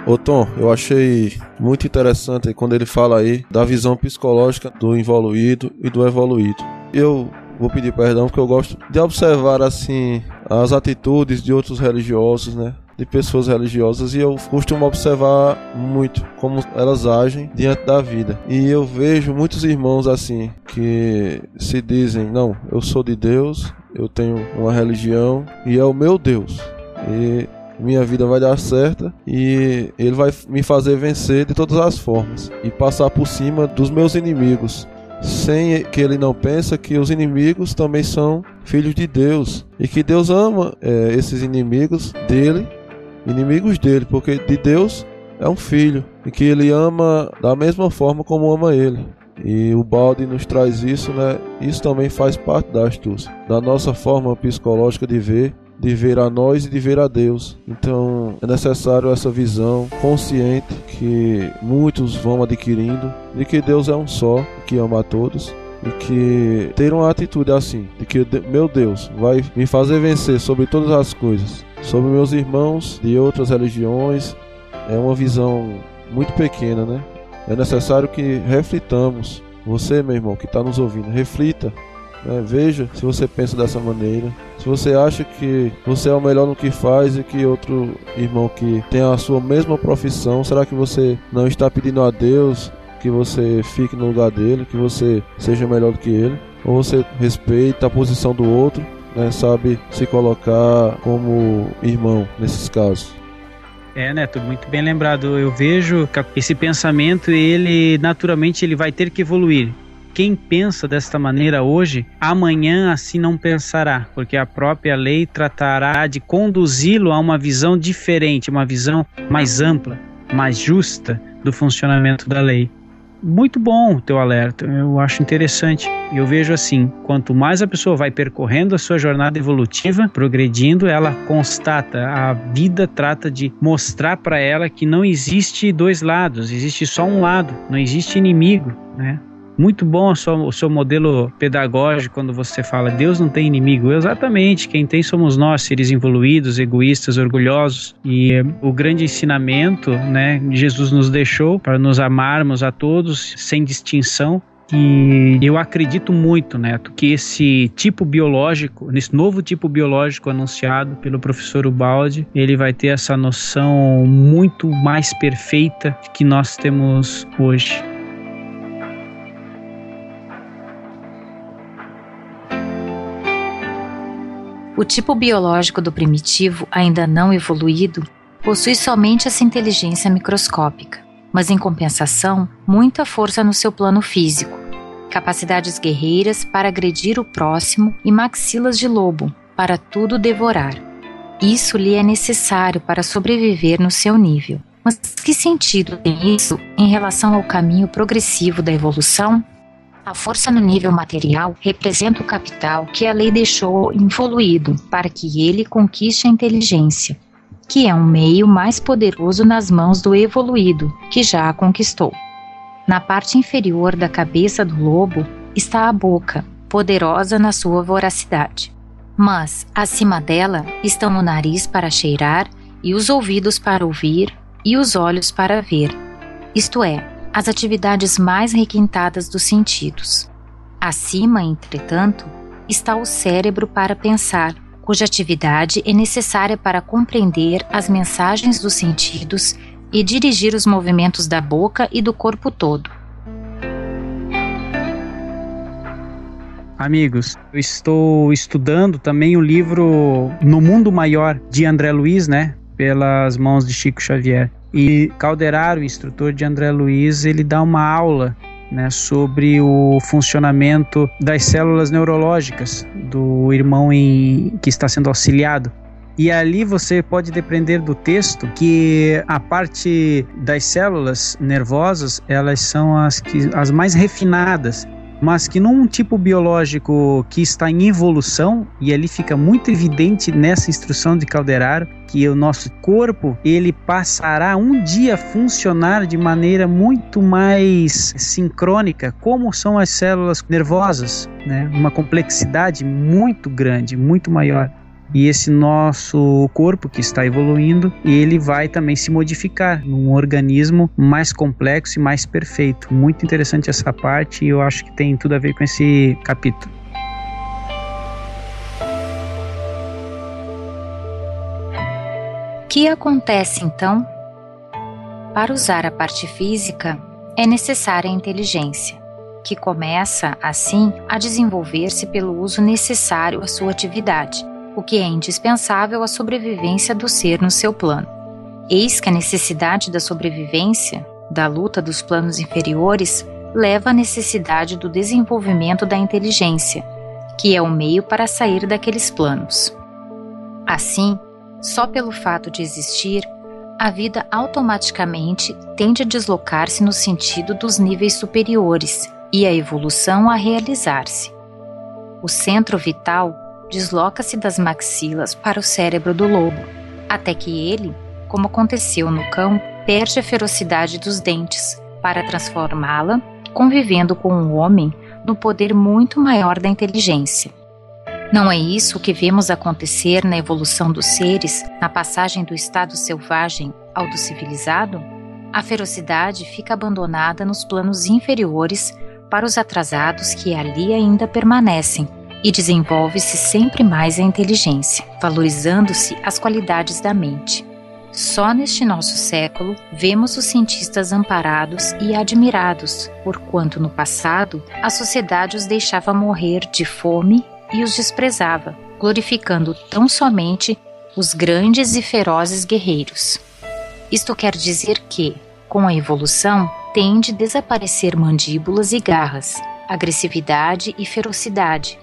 Ô Tom, eu achei muito interessante quando ele fala aí da visão psicológica do evoluído e do evoluído. Eu vou pedir perdão porque eu gosto de observar assim as atitudes de outros religiosos, né? De pessoas religiosas e eu costumo observar muito como elas agem diante da vida. E eu vejo muitos irmãos assim que se dizem: Não, eu sou de Deus, eu tenho uma religião e é o meu Deus. E minha vida vai dar certa e ele vai me fazer vencer de todas as formas e passar por cima dos meus inimigos. Sem que ele não pense que os inimigos também são filhos de Deus e que Deus ama é, esses inimigos dele, inimigos dele, porque de Deus é um filho e que ele ama da mesma forma como ama ele. E o balde nos traz isso, né? Isso também faz parte da astúcia, da nossa forma psicológica de ver de ver a nós e de ver a Deus. Então é necessário essa visão consciente que muitos vão adquirindo de que Deus é um só, que ama a todos e que ter uma atitude assim, de que meu Deus vai me fazer vencer sobre todas as coisas, sobre meus irmãos de outras religiões, é uma visão muito pequena, né? É necessário que reflitamos. Você, meu irmão, que está nos ouvindo, reflita né? Veja se você pensa dessa maneira. Se você acha que você é o melhor no que faz e que outro irmão que tem a sua mesma profissão, será que você não está pedindo a Deus que você fique no lugar dele, que você seja melhor do que ele? Ou você respeita a posição do outro, né? sabe se colocar como irmão nesses casos? É, Neto, muito bem lembrado. Eu vejo que esse pensamento, ele naturalmente ele vai ter que evoluir. Quem pensa desta maneira hoje, amanhã assim não pensará, porque a própria lei tratará de conduzi-lo a uma visão diferente, uma visão mais ampla, mais justa do funcionamento da lei muito bom o teu alerta, eu acho interessante. Eu vejo assim, quanto mais a pessoa vai percorrendo a sua jornada evolutiva, progredindo, ela constata, a vida trata de mostrar para ela que não existe dois lados, existe só um lado, não existe inimigo, né? Muito bom o seu, o seu modelo pedagógico quando você fala Deus não tem inimigo. Exatamente, quem tem somos nós, seres evoluídos, egoístas, orgulhosos. E o grande ensinamento, né, Jesus nos deixou para nos amarmos a todos sem distinção. E eu acredito muito, Neto, que esse tipo biológico, nesse novo tipo biológico anunciado pelo professor Ubaldi, ele vai ter essa noção muito mais perfeita que nós temos hoje. O tipo biológico do primitivo, ainda não evoluído, possui somente essa inteligência microscópica, mas em compensação, muita força no seu plano físico, capacidades guerreiras para agredir o próximo e maxilas de lobo para tudo devorar. Isso lhe é necessário para sobreviver no seu nível. Mas que sentido tem isso em relação ao caminho progressivo da evolução? A força no nível material representa o capital que a lei deixou involuído para que ele conquiste a inteligência, que é um meio mais poderoso nas mãos do evoluído, que já a conquistou. Na parte inferior da cabeça do lobo está a boca, poderosa na sua voracidade. Mas, acima dela, estão o nariz para cheirar, e os ouvidos para ouvir, e os olhos para ver. Isto é, as atividades mais requintadas dos sentidos. Acima, entretanto, está o cérebro para pensar, cuja atividade é necessária para compreender as mensagens dos sentidos e dirigir os movimentos da boca e do corpo todo. Amigos, eu estou estudando também o livro No Mundo Maior de André Luiz, né? Pelas mãos de Chico Xavier. E Calderaro, instrutor de André Luiz, ele dá uma aula né, sobre o funcionamento das células neurológicas do irmão em, que está sendo auxiliado. E ali você pode depender do texto que a parte das células nervosas elas são as, que, as mais refinadas mas que num tipo biológico que está em evolução, e ali fica muito evidente nessa instrução de Calderaro, que o nosso corpo ele passará um dia a funcionar de maneira muito mais sincrônica, como são as células nervosas, né? uma complexidade muito grande, muito maior. E esse nosso corpo que está evoluindo, ele vai também se modificar num organismo mais complexo e mais perfeito. Muito interessante essa parte e eu acho que tem tudo a ver com esse capítulo. O que acontece então? Para usar a parte física, é necessária a inteligência, que começa, assim, a desenvolver-se pelo uso necessário à sua atividade o que é indispensável à sobrevivência do ser no seu plano. Eis que a necessidade da sobrevivência, da luta dos planos inferiores, leva à necessidade do desenvolvimento da inteligência, que é o meio para sair daqueles planos. Assim, só pelo fato de existir, a vida automaticamente tende a deslocar-se no sentido dos níveis superiores e a evolução a realizar-se. O centro vital desloca-se das maxilas para o cérebro do lobo, até que ele, como aconteceu no cão, perde a ferocidade dos dentes para transformá-la, convivendo com o homem, no poder muito maior da inteligência. Não é isso que vemos acontecer na evolução dos seres, na passagem do estado selvagem ao do civilizado? A ferocidade fica abandonada nos planos inferiores para os atrasados que ali ainda permanecem e desenvolve-se sempre mais a inteligência, valorizando-se as qualidades da mente. Só neste nosso século vemos os cientistas amparados e admirados, porquanto no passado a sociedade os deixava morrer de fome e os desprezava, glorificando tão somente os grandes e ferozes guerreiros. Isto quer dizer que, com a evolução, tende a desaparecer mandíbulas e garras, agressividade e ferocidade,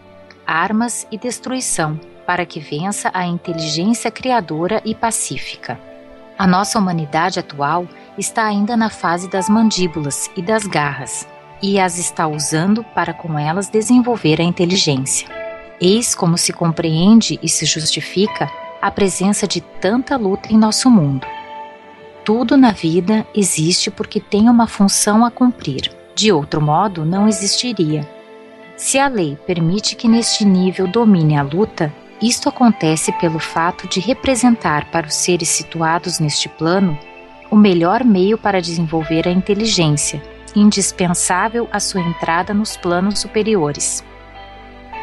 armas e destruição, para que vença a inteligência criadora e pacífica. A nossa humanidade atual está ainda na fase das mandíbulas e das garras, e as está usando para com elas desenvolver a inteligência. Eis como se compreende e se justifica a presença de tanta luta em nosso mundo. Tudo na vida existe porque tem uma função a cumprir. De outro modo, não existiria. Se a lei permite que neste nível domine a luta, isto acontece pelo fato de representar para os seres situados neste plano o melhor meio para desenvolver a inteligência, indispensável à sua entrada nos planos superiores.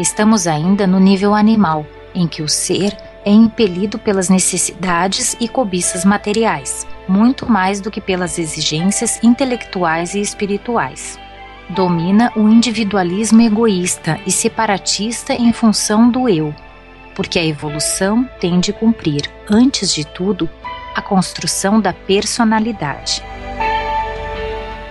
Estamos ainda no nível animal, em que o ser é impelido pelas necessidades e cobiças materiais, muito mais do que pelas exigências intelectuais e espirituais. Domina o individualismo egoísta e separatista em função do eu, porque a evolução tem de cumprir, antes de tudo, a construção da personalidade.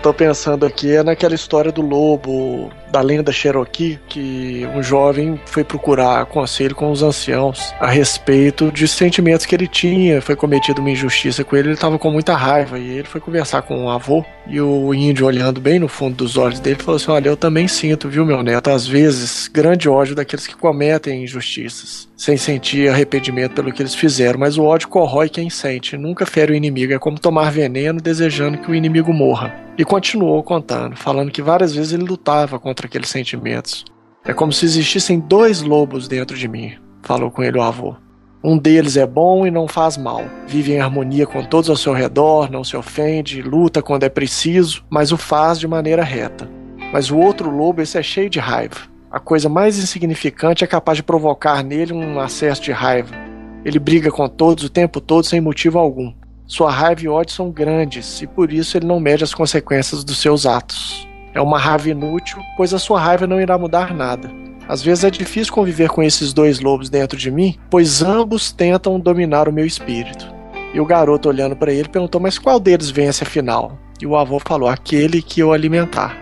Tô pensando aqui é naquela história do lobo da lenda Cherokee, que um jovem foi procurar conselho com os anciãos a respeito de sentimentos que ele tinha, foi cometida uma injustiça com ele, ele estava com muita raiva e ele foi conversar com o avô e o índio olhando bem no fundo dos olhos dele falou assim: "Olha, eu também sinto, viu, meu neto, às vezes grande ódio daqueles que cometem injustiças, sem sentir arrependimento pelo que eles fizeram, mas o ódio corrói quem sente, nunca fere o inimigo, é como tomar veneno desejando que o inimigo morra." E continuou contando, falando que várias vezes ele lutava contra aqueles sentimentos. É como se existissem dois lobos dentro de mim, falou com ele o avô. Um deles é bom e não faz mal. Vive em harmonia com todos ao seu redor, não se ofende, luta quando é preciso, mas o faz de maneira reta. Mas o outro lobo, esse é cheio de raiva. A coisa mais insignificante é capaz de provocar nele um acesso de raiva. Ele briga com todos o tempo todo sem motivo algum. Sua raiva e ódio são grandes e por isso ele não mede as consequências dos seus atos. É uma raiva inútil, pois a sua raiva não irá mudar nada. Às vezes é difícil conviver com esses dois lobos dentro de mim, pois ambos tentam dominar o meu espírito. E o garoto, olhando para ele, perguntou: Mas qual deles vence afinal? E o avô falou: Aquele que eu alimentar.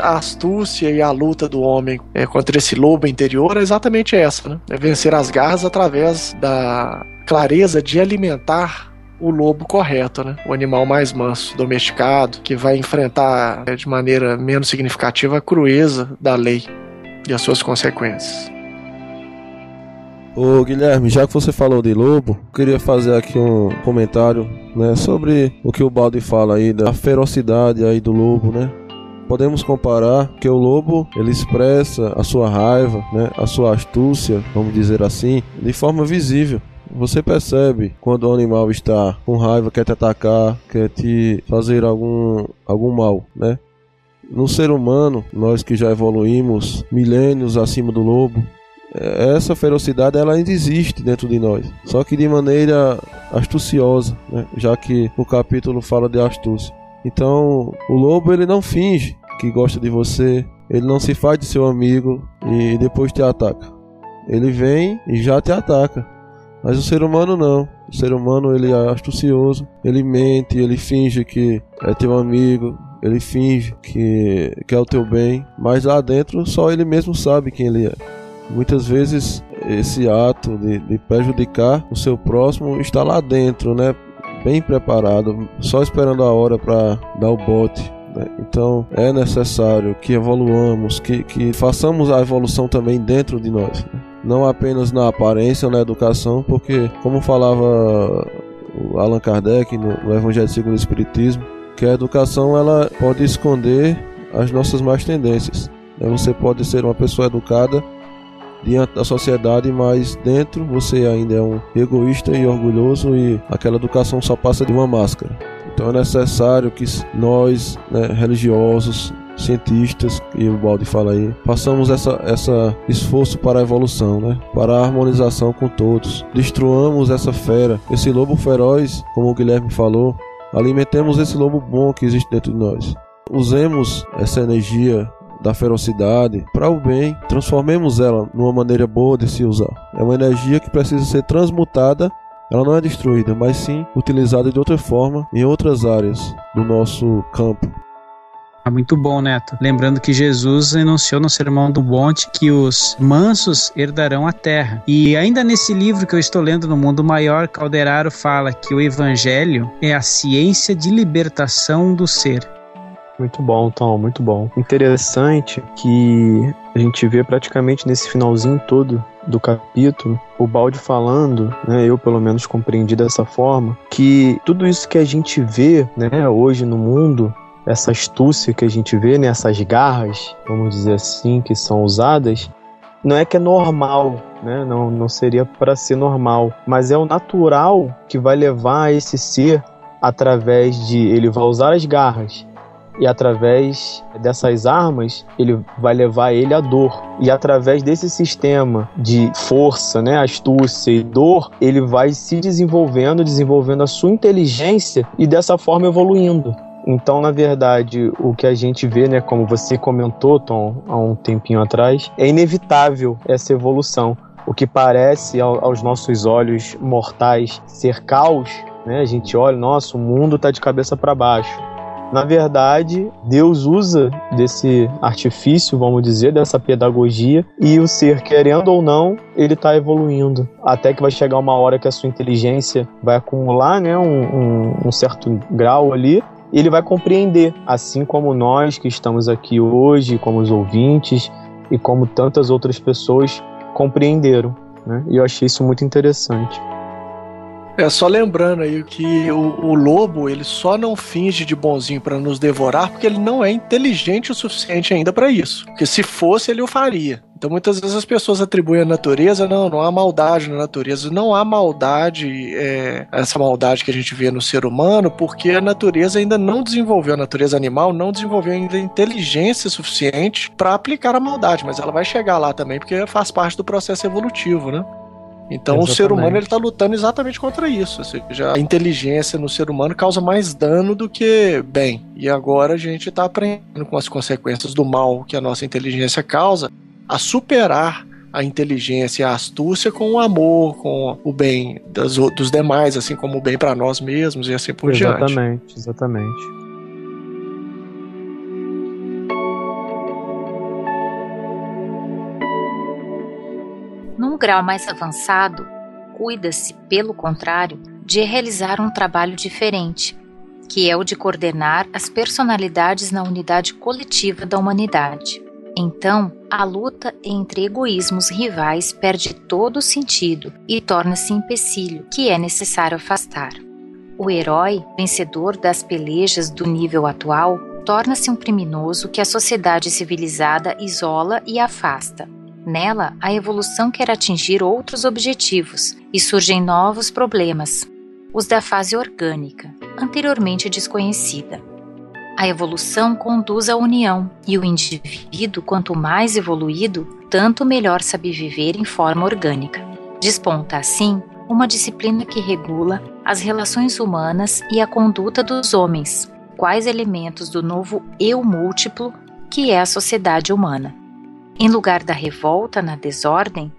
A astúcia e a luta do homem é, contra esse lobo interior é exatamente essa: né? é vencer as garras através da clareza de alimentar o lobo correto, né? O animal mais manso, domesticado, que vai enfrentar é, de maneira menos significativa a crueza da lei e as suas consequências. Ô Guilherme, já que você falou de lobo, queria fazer aqui um comentário, né, sobre o que o Balde fala aí da ferocidade aí do lobo, né? Podemos comparar que o lobo ele expressa a sua raiva, né, a sua astúcia, vamos dizer assim, de forma visível. Você percebe quando o animal está com raiva, quer te atacar, quer te fazer algum, algum mal, né? No ser humano, nós que já evoluímos milênios acima do lobo, é, essa ferocidade ela ainda existe dentro de nós, só que de maneira astuciosa, né? já que o capítulo fala de astúcia. Então, o lobo ele não finge que gosta de você, ele não se faz de seu amigo e depois te ataca. Ele vem e já te ataca. Mas o ser humano não. O ser humano ele é astucioso, ele mente, ele finge que é teu amigo, ele finge que, que é o teu bem, mas lá dentro só ele mesmo sabe quem ele é. Muitas vezes esse ato de, de prejudicar o seu próximo está lá dentro, né? Bem preparado, só esperando a hora para dar o bote. Né? Então é necessário que evoluamos, que, que façamos a evolução também dentro de nós. Né? Não apenas na aparência, na educação, porque, como falava Allan Kardec no, no Evangelho segundo o Espiritismo, que a educação ela pode esconder as nossas más tendências. Né? Você pode ser uma pessoa educada diante da sociedade, mas dentro você ainda é um egoísta e orgulhoso e aquela educação só passa de uma máscara. Então é necessário que nós, né, religiosos, cientistas, que o Balde fala aí, façamos essa, essa esforço para a evolução, né? Para a harmonização com todos. Destruamos essa fera, esse lobo feroz, como o Guilherme falou, alimentemos esse lobo bom que existe dentro de nós. Usemos essa energia da ferocidade para o bem, transformemos ela numa maneira boa de se usar. É uma energia que precisa ser transmutada ela não é destruída, mas sim utilizada de outra forma em outras áreas do nosso campo. Ah, muito bom, Neto. Lembrando que Jesus enunciou no Sermão do Monte que os mansos herdarão a terra. E ainda nesse livro que eu estou lendo no Mundo Maior, Calderaro fala que o Evangelho é a ciência de libertação do ser. Muito bom, Tom, muito bom. Interessante que a gente vê praticamente nesse finalzinho todo do capítulo, o Balde falando, né, eu pelo menos compreendi dessa forma, que tudo isso que a gente vê né, hoje no mundo essa astúcia que a gente vê, né, essas garras, vamos dizer assim, que são usadas, não é que é normal, né? Não, não seria para ser normal, mas é o natural que vai levar esse ser através de ele vai usar as garras e através dessas armas ele vai levar ele à dor e através desse sistema de força, né, astúcia e dor, ele vai se desenvolvendo, desenvolvendo a sua inteligência e dessa forma evoluindo. Então, na verdade, o que a gente vê, né, como você comentou, Tom, há um tempinho atrás, é inevitável essa evolução. O que parece aos nossos olhos mortais ser caos, né? A gente olha, nossa, o mundo está de cabeça para baixo. Na verdade, Deus usa desse artifício, vamos dizer, dessa pedagogia, e o ser, querendo ou não, ele está evoluindo. Até que vai chegar uma hora que a sua inteligência vai acumular né, um, um, um certo grau ali, e ele vai compreender, assim como nós que estamos aqui hoje, como os ouvintes e como tantas outras pessoas compreenderam. Né? E eu achei isso muito interessante. É só lembrando aí que o, o lobo ele só não finge de bonzinho para nos devorar porque ele não é inteligente o suficiente ainda para isso. Porque se fosse ele o faria. Então muitas vezes as pessoas atribuem à natureza, não, não há maldade na natureza. Não há maldade, é, essa maldade que a gente vê no ser humano, porque a natureza ainda não desenvolveu, a natureza animal não desenvolveu ainda inteligência suficiente para aplicar a maldade, mas ela vai chegar lá também porque faz parte do processo evolutivo, né? Então Exatamente. o ser humano ele está lutando exatamente contra isso. Ou seja, a inteligência no ser humano causa mais dano do que bem. E agora a gente está aprendendo com as consequências do mal que a nossa inteligência causa a superar a inteligência e a astúcia com o amor, com o bem das, dos demais, assim como o bem para nós mesmos e assim por exatamente, diante. Exatamente, exatamente. Grau mais avançado, cuida-se, pelo contrário, de realizar um trabalho diferente, que é o de coordenar as personalidades na unidade coletiva da humanidade. Então, a luta entre egoísmos rivais perde todo o sentido e torna-se empecilho que é necessário afastar. O herói, vencedor das pelejas do nível atual, torna-se um criminoso que a sociedade civilizada isola e afasta. Nela, a evolução quer atingir outros objetivos e surgem novos problemas, os da fase orgânica, anteriormente desconhecida. A evolução conduz à união, e o indivíduo, quanto mais evoluído, tanto melhor sabe viver em forma orgânica. Desponta, assim, uma disciplina que regula as relações humanas e a conduta dos homens, quais elementos do novo eu múltiplo que é a sociedade humana. Em lugar da revolta na desordem,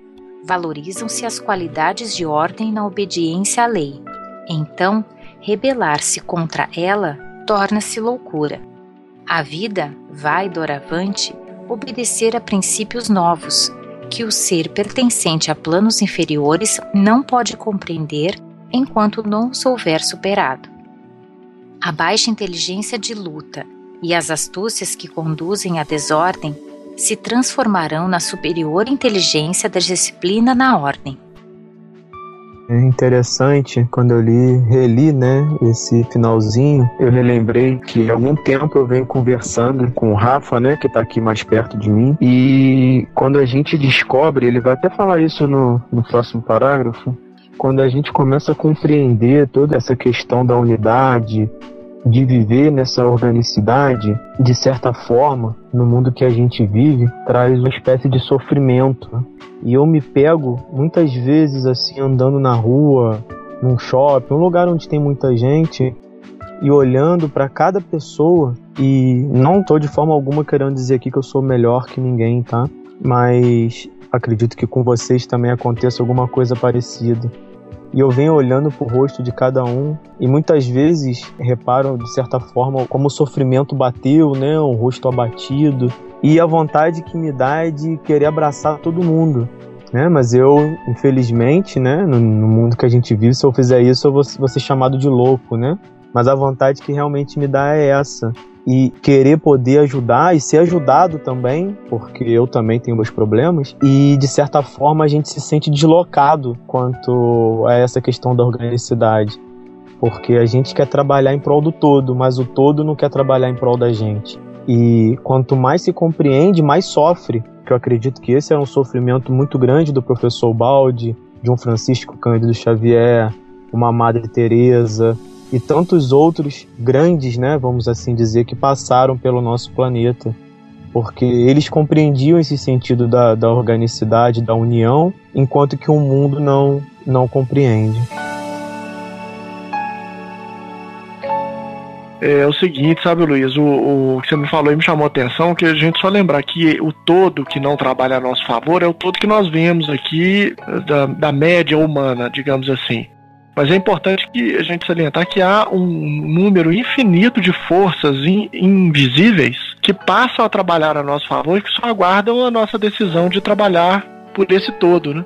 valorizam-se as qualidades de ordem na obediência à lei. Então, rebelar-se contra ela torna-se loucura. A vida vai, doravante, obedecer a princípios novos, que o ser pertencente a planos inferiores não pode compreender enquanto não os houver superado. A baixa inteligência de luta e as astúcias que conduzem à desordem se transformarão na superior inteligência da disciplina na ordem. É interessante, quando eu li, reli, né, esse finalzinho, eu me lembrei que há algum tempo eu venho conversando com o Rafa, né, que tá aqui mais perto de mim, e quando a gente descobre, ele vai até falar isso no, no próximo parágrafo, quando a gente começa a compreender toda essa questão da unidade, de viver nessa organicidade, de certa forma, no mundo que a gente vive, traz uma espécie de sofrimento. Né? E eu me pego muitas vezes assim andando na rua, num shopping, um lugar onde tem muita gente e olhando para cada pessoa e não estou de forma alguma querendo dizer aqui que eu sou melhor que ninguém, tá? Mas acredito que com vocês também aconteça alguma coisa parecida. E eu venho olhando pro rosto de cada um e muitas vezes reparo de certa forma como o sofrimento bateu, né, o rosto abatido e a vontade que me dá é de querer abraçar todo mundo. Né? Mas eu, infelizmente, né, no, no mundo que a gente vive, se eu fizer isso, eu vou, vou ser chamado de louco, né? Mas a vontade que realmente me dá é essa, e querer poder ajudar e ser ajudado também, porque eu também tenho meus problemas, e de certa forma a gente se sente deslocado quanto a essa questão da organicidade. Porque a gente quer trabalhar em prol do todo, mas o todo não quer trabalhar em prol da gente. E quanto mais se compreende, mais sofre. Que eu acredito que esse era um sofrimento muito grande do professor Baldi, de um Francisco Cândido Xavier, uma Madre Teresa, e tantos outros grandes, né, vamos assim dizer, que passaram pelo nosso planeta. Porque eles compreendiam esse sentido da, da organicidade, da união, enquanto que o mundo não, não compreende. É, o seguinte, sabe, Luiz, o, o, que você me falou e me chamou a atenção, que a gente só lembrar que o todo que não trabalha a nosso favor é o todo que nós vemos aqui da, da média humana, digamos assim. Mas é importante que a gente salientar que há um número infinito de forças in, invisíveis que passam a trabalhar a nosso favor e que só aguardam a nossa decisão de trabalhar por esse todo, né?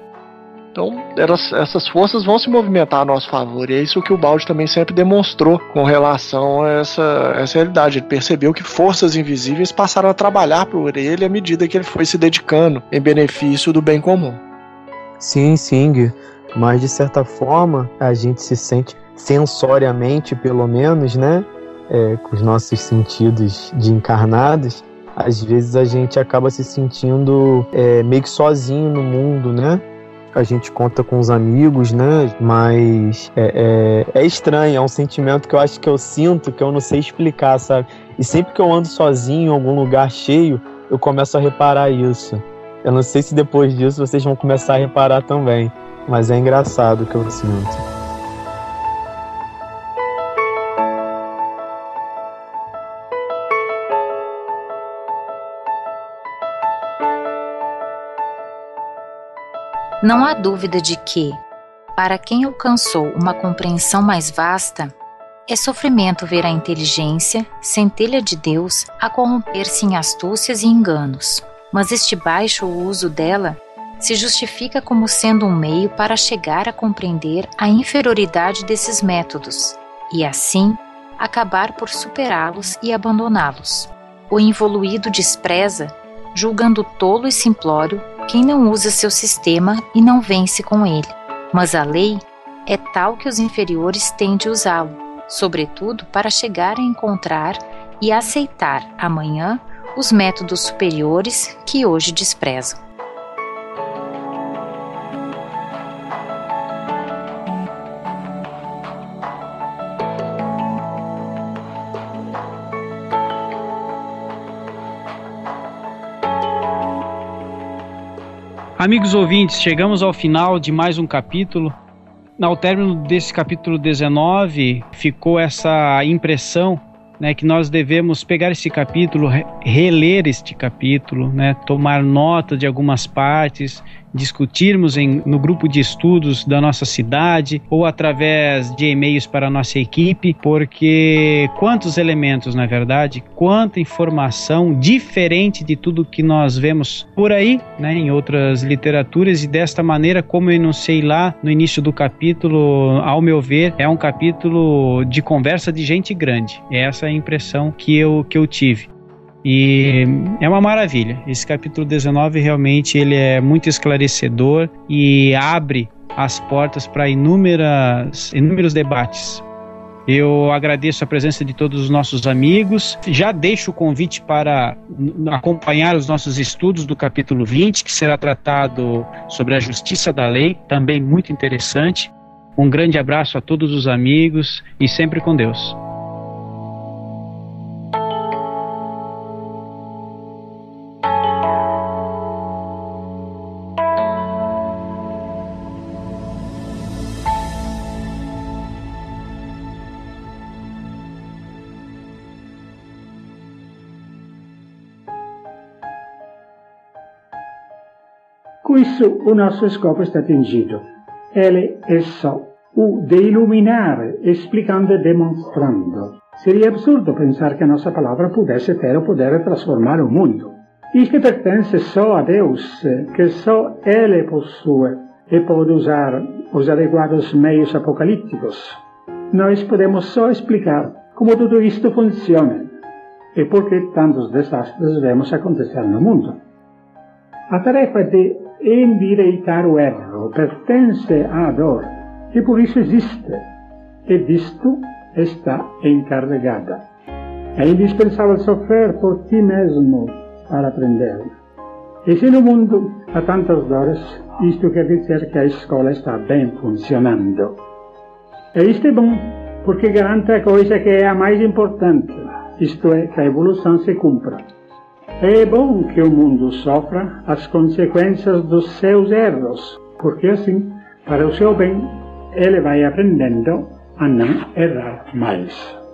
Então, elas, essas forças vão se movimentar a nosso favor. E é isso que o Balde também sempre demonstrou com relação a essa, essa realidade. Ele percebeu que forças invisíveis passaram a trabalhar por ele à medida que ele foi se dedicando em benefício do bem comum. Sim, sim mas de certa forma a gente se sente sensoriamente, pelo menos, né, é, com os nossos sentidos de encarnados, às vezes a gente acaba se sentindo é, meio que sozinho no mundo, né? A gente conta com os amigos, né? Mas é, é, é estranho, é um sentimento que eu acho que eu sinto, que eu não sei explicar, sabe? E sempre que eu ando sozinho em algum lugar cheio, eu começo a reparar isso. Eu não sei se depois disso vocês vão começar a reparar também mas é engraçado que eu sinto. Não há dúvida de que, para quem alcançou uma compreensão mais vasta, é sofrimento ver a inteligência, centelha de Deus, a corromper-se em astúcias e enganos. Mas este baixo uso dela se justifica como sendo um meio para chegar a compreender a inferioridade desses métodos e, assim, acabar por superá-los e abandoná-los. O involuído despreza, julgando tolo e simplório quem não usa seu sistema e não vence com ele. Mas a lei é tal que os inferiores têm de usá-lo, sobretudo para chegar a encontrar e aceitar amanhã os métodos superiores que hoje desprezam. Amigos ouvintes, chegamos ao final de mais um capítulo. Ao término desse capítulo 19, ficou essa impressão né, que nós devemos pegar esse capítulo, reler este capítulo, né, tomar nota de algumas partes, discutirmos em, no grupo de estudos da nossa cidade ou através de e-mails para a nossa equipe, porque quantos elementos, na verdade, quanta informação diferente de tudo que nós vemos por aí, né, em outras literaturas, e desta maneira, como eu enunciei lá no início do capítulo, ao meu ver, é um capítulo de conversa de gente grande. Essa é a impressão que eu, que eu tive. E é uma maravilha. Esse capítulo 19 realmente ele é muito esclarecedor e abre as portas para inúmeros debates. Eu agradeço a presença de todos os nossos amigos. Já deixo o convite para acompanhar os nossos estudos do capítulo 20, que será tratado sobre a justiça da lei, também muito interessante. Um grande abraço a todos os amigos e sempre com Deus. Com isso, o nosso escopo está atingido. Ele é só ou de iluminar explicando e demonstrando. Seria absurdo pensar que a nossa palavra pudesse ter o poder de transformar o mundo. Isto pertence só a Deus, que só Ele possui e pode usar os adequados meios apocalípticos. Nós podemos só explicar como tudo isto funciona e por que tantos desastres vemos acontecer no mundo. A tarefa de endireitar o erro pertence à dor e por isso existe, e disto está encarregada. É indispensável sofrer por ti mesmo para aprender. E se no mundo há tantas dores, isto quer dizer que a escola está bem funcionando. E isto é bom, porque garante a coisa que é a mais importante, isto é, que a evolução se cumpra. É bom que o mundo sofra as consequências dos seus erros, porque assim, para o seu bem, ele vai aprendendo a não errar mais.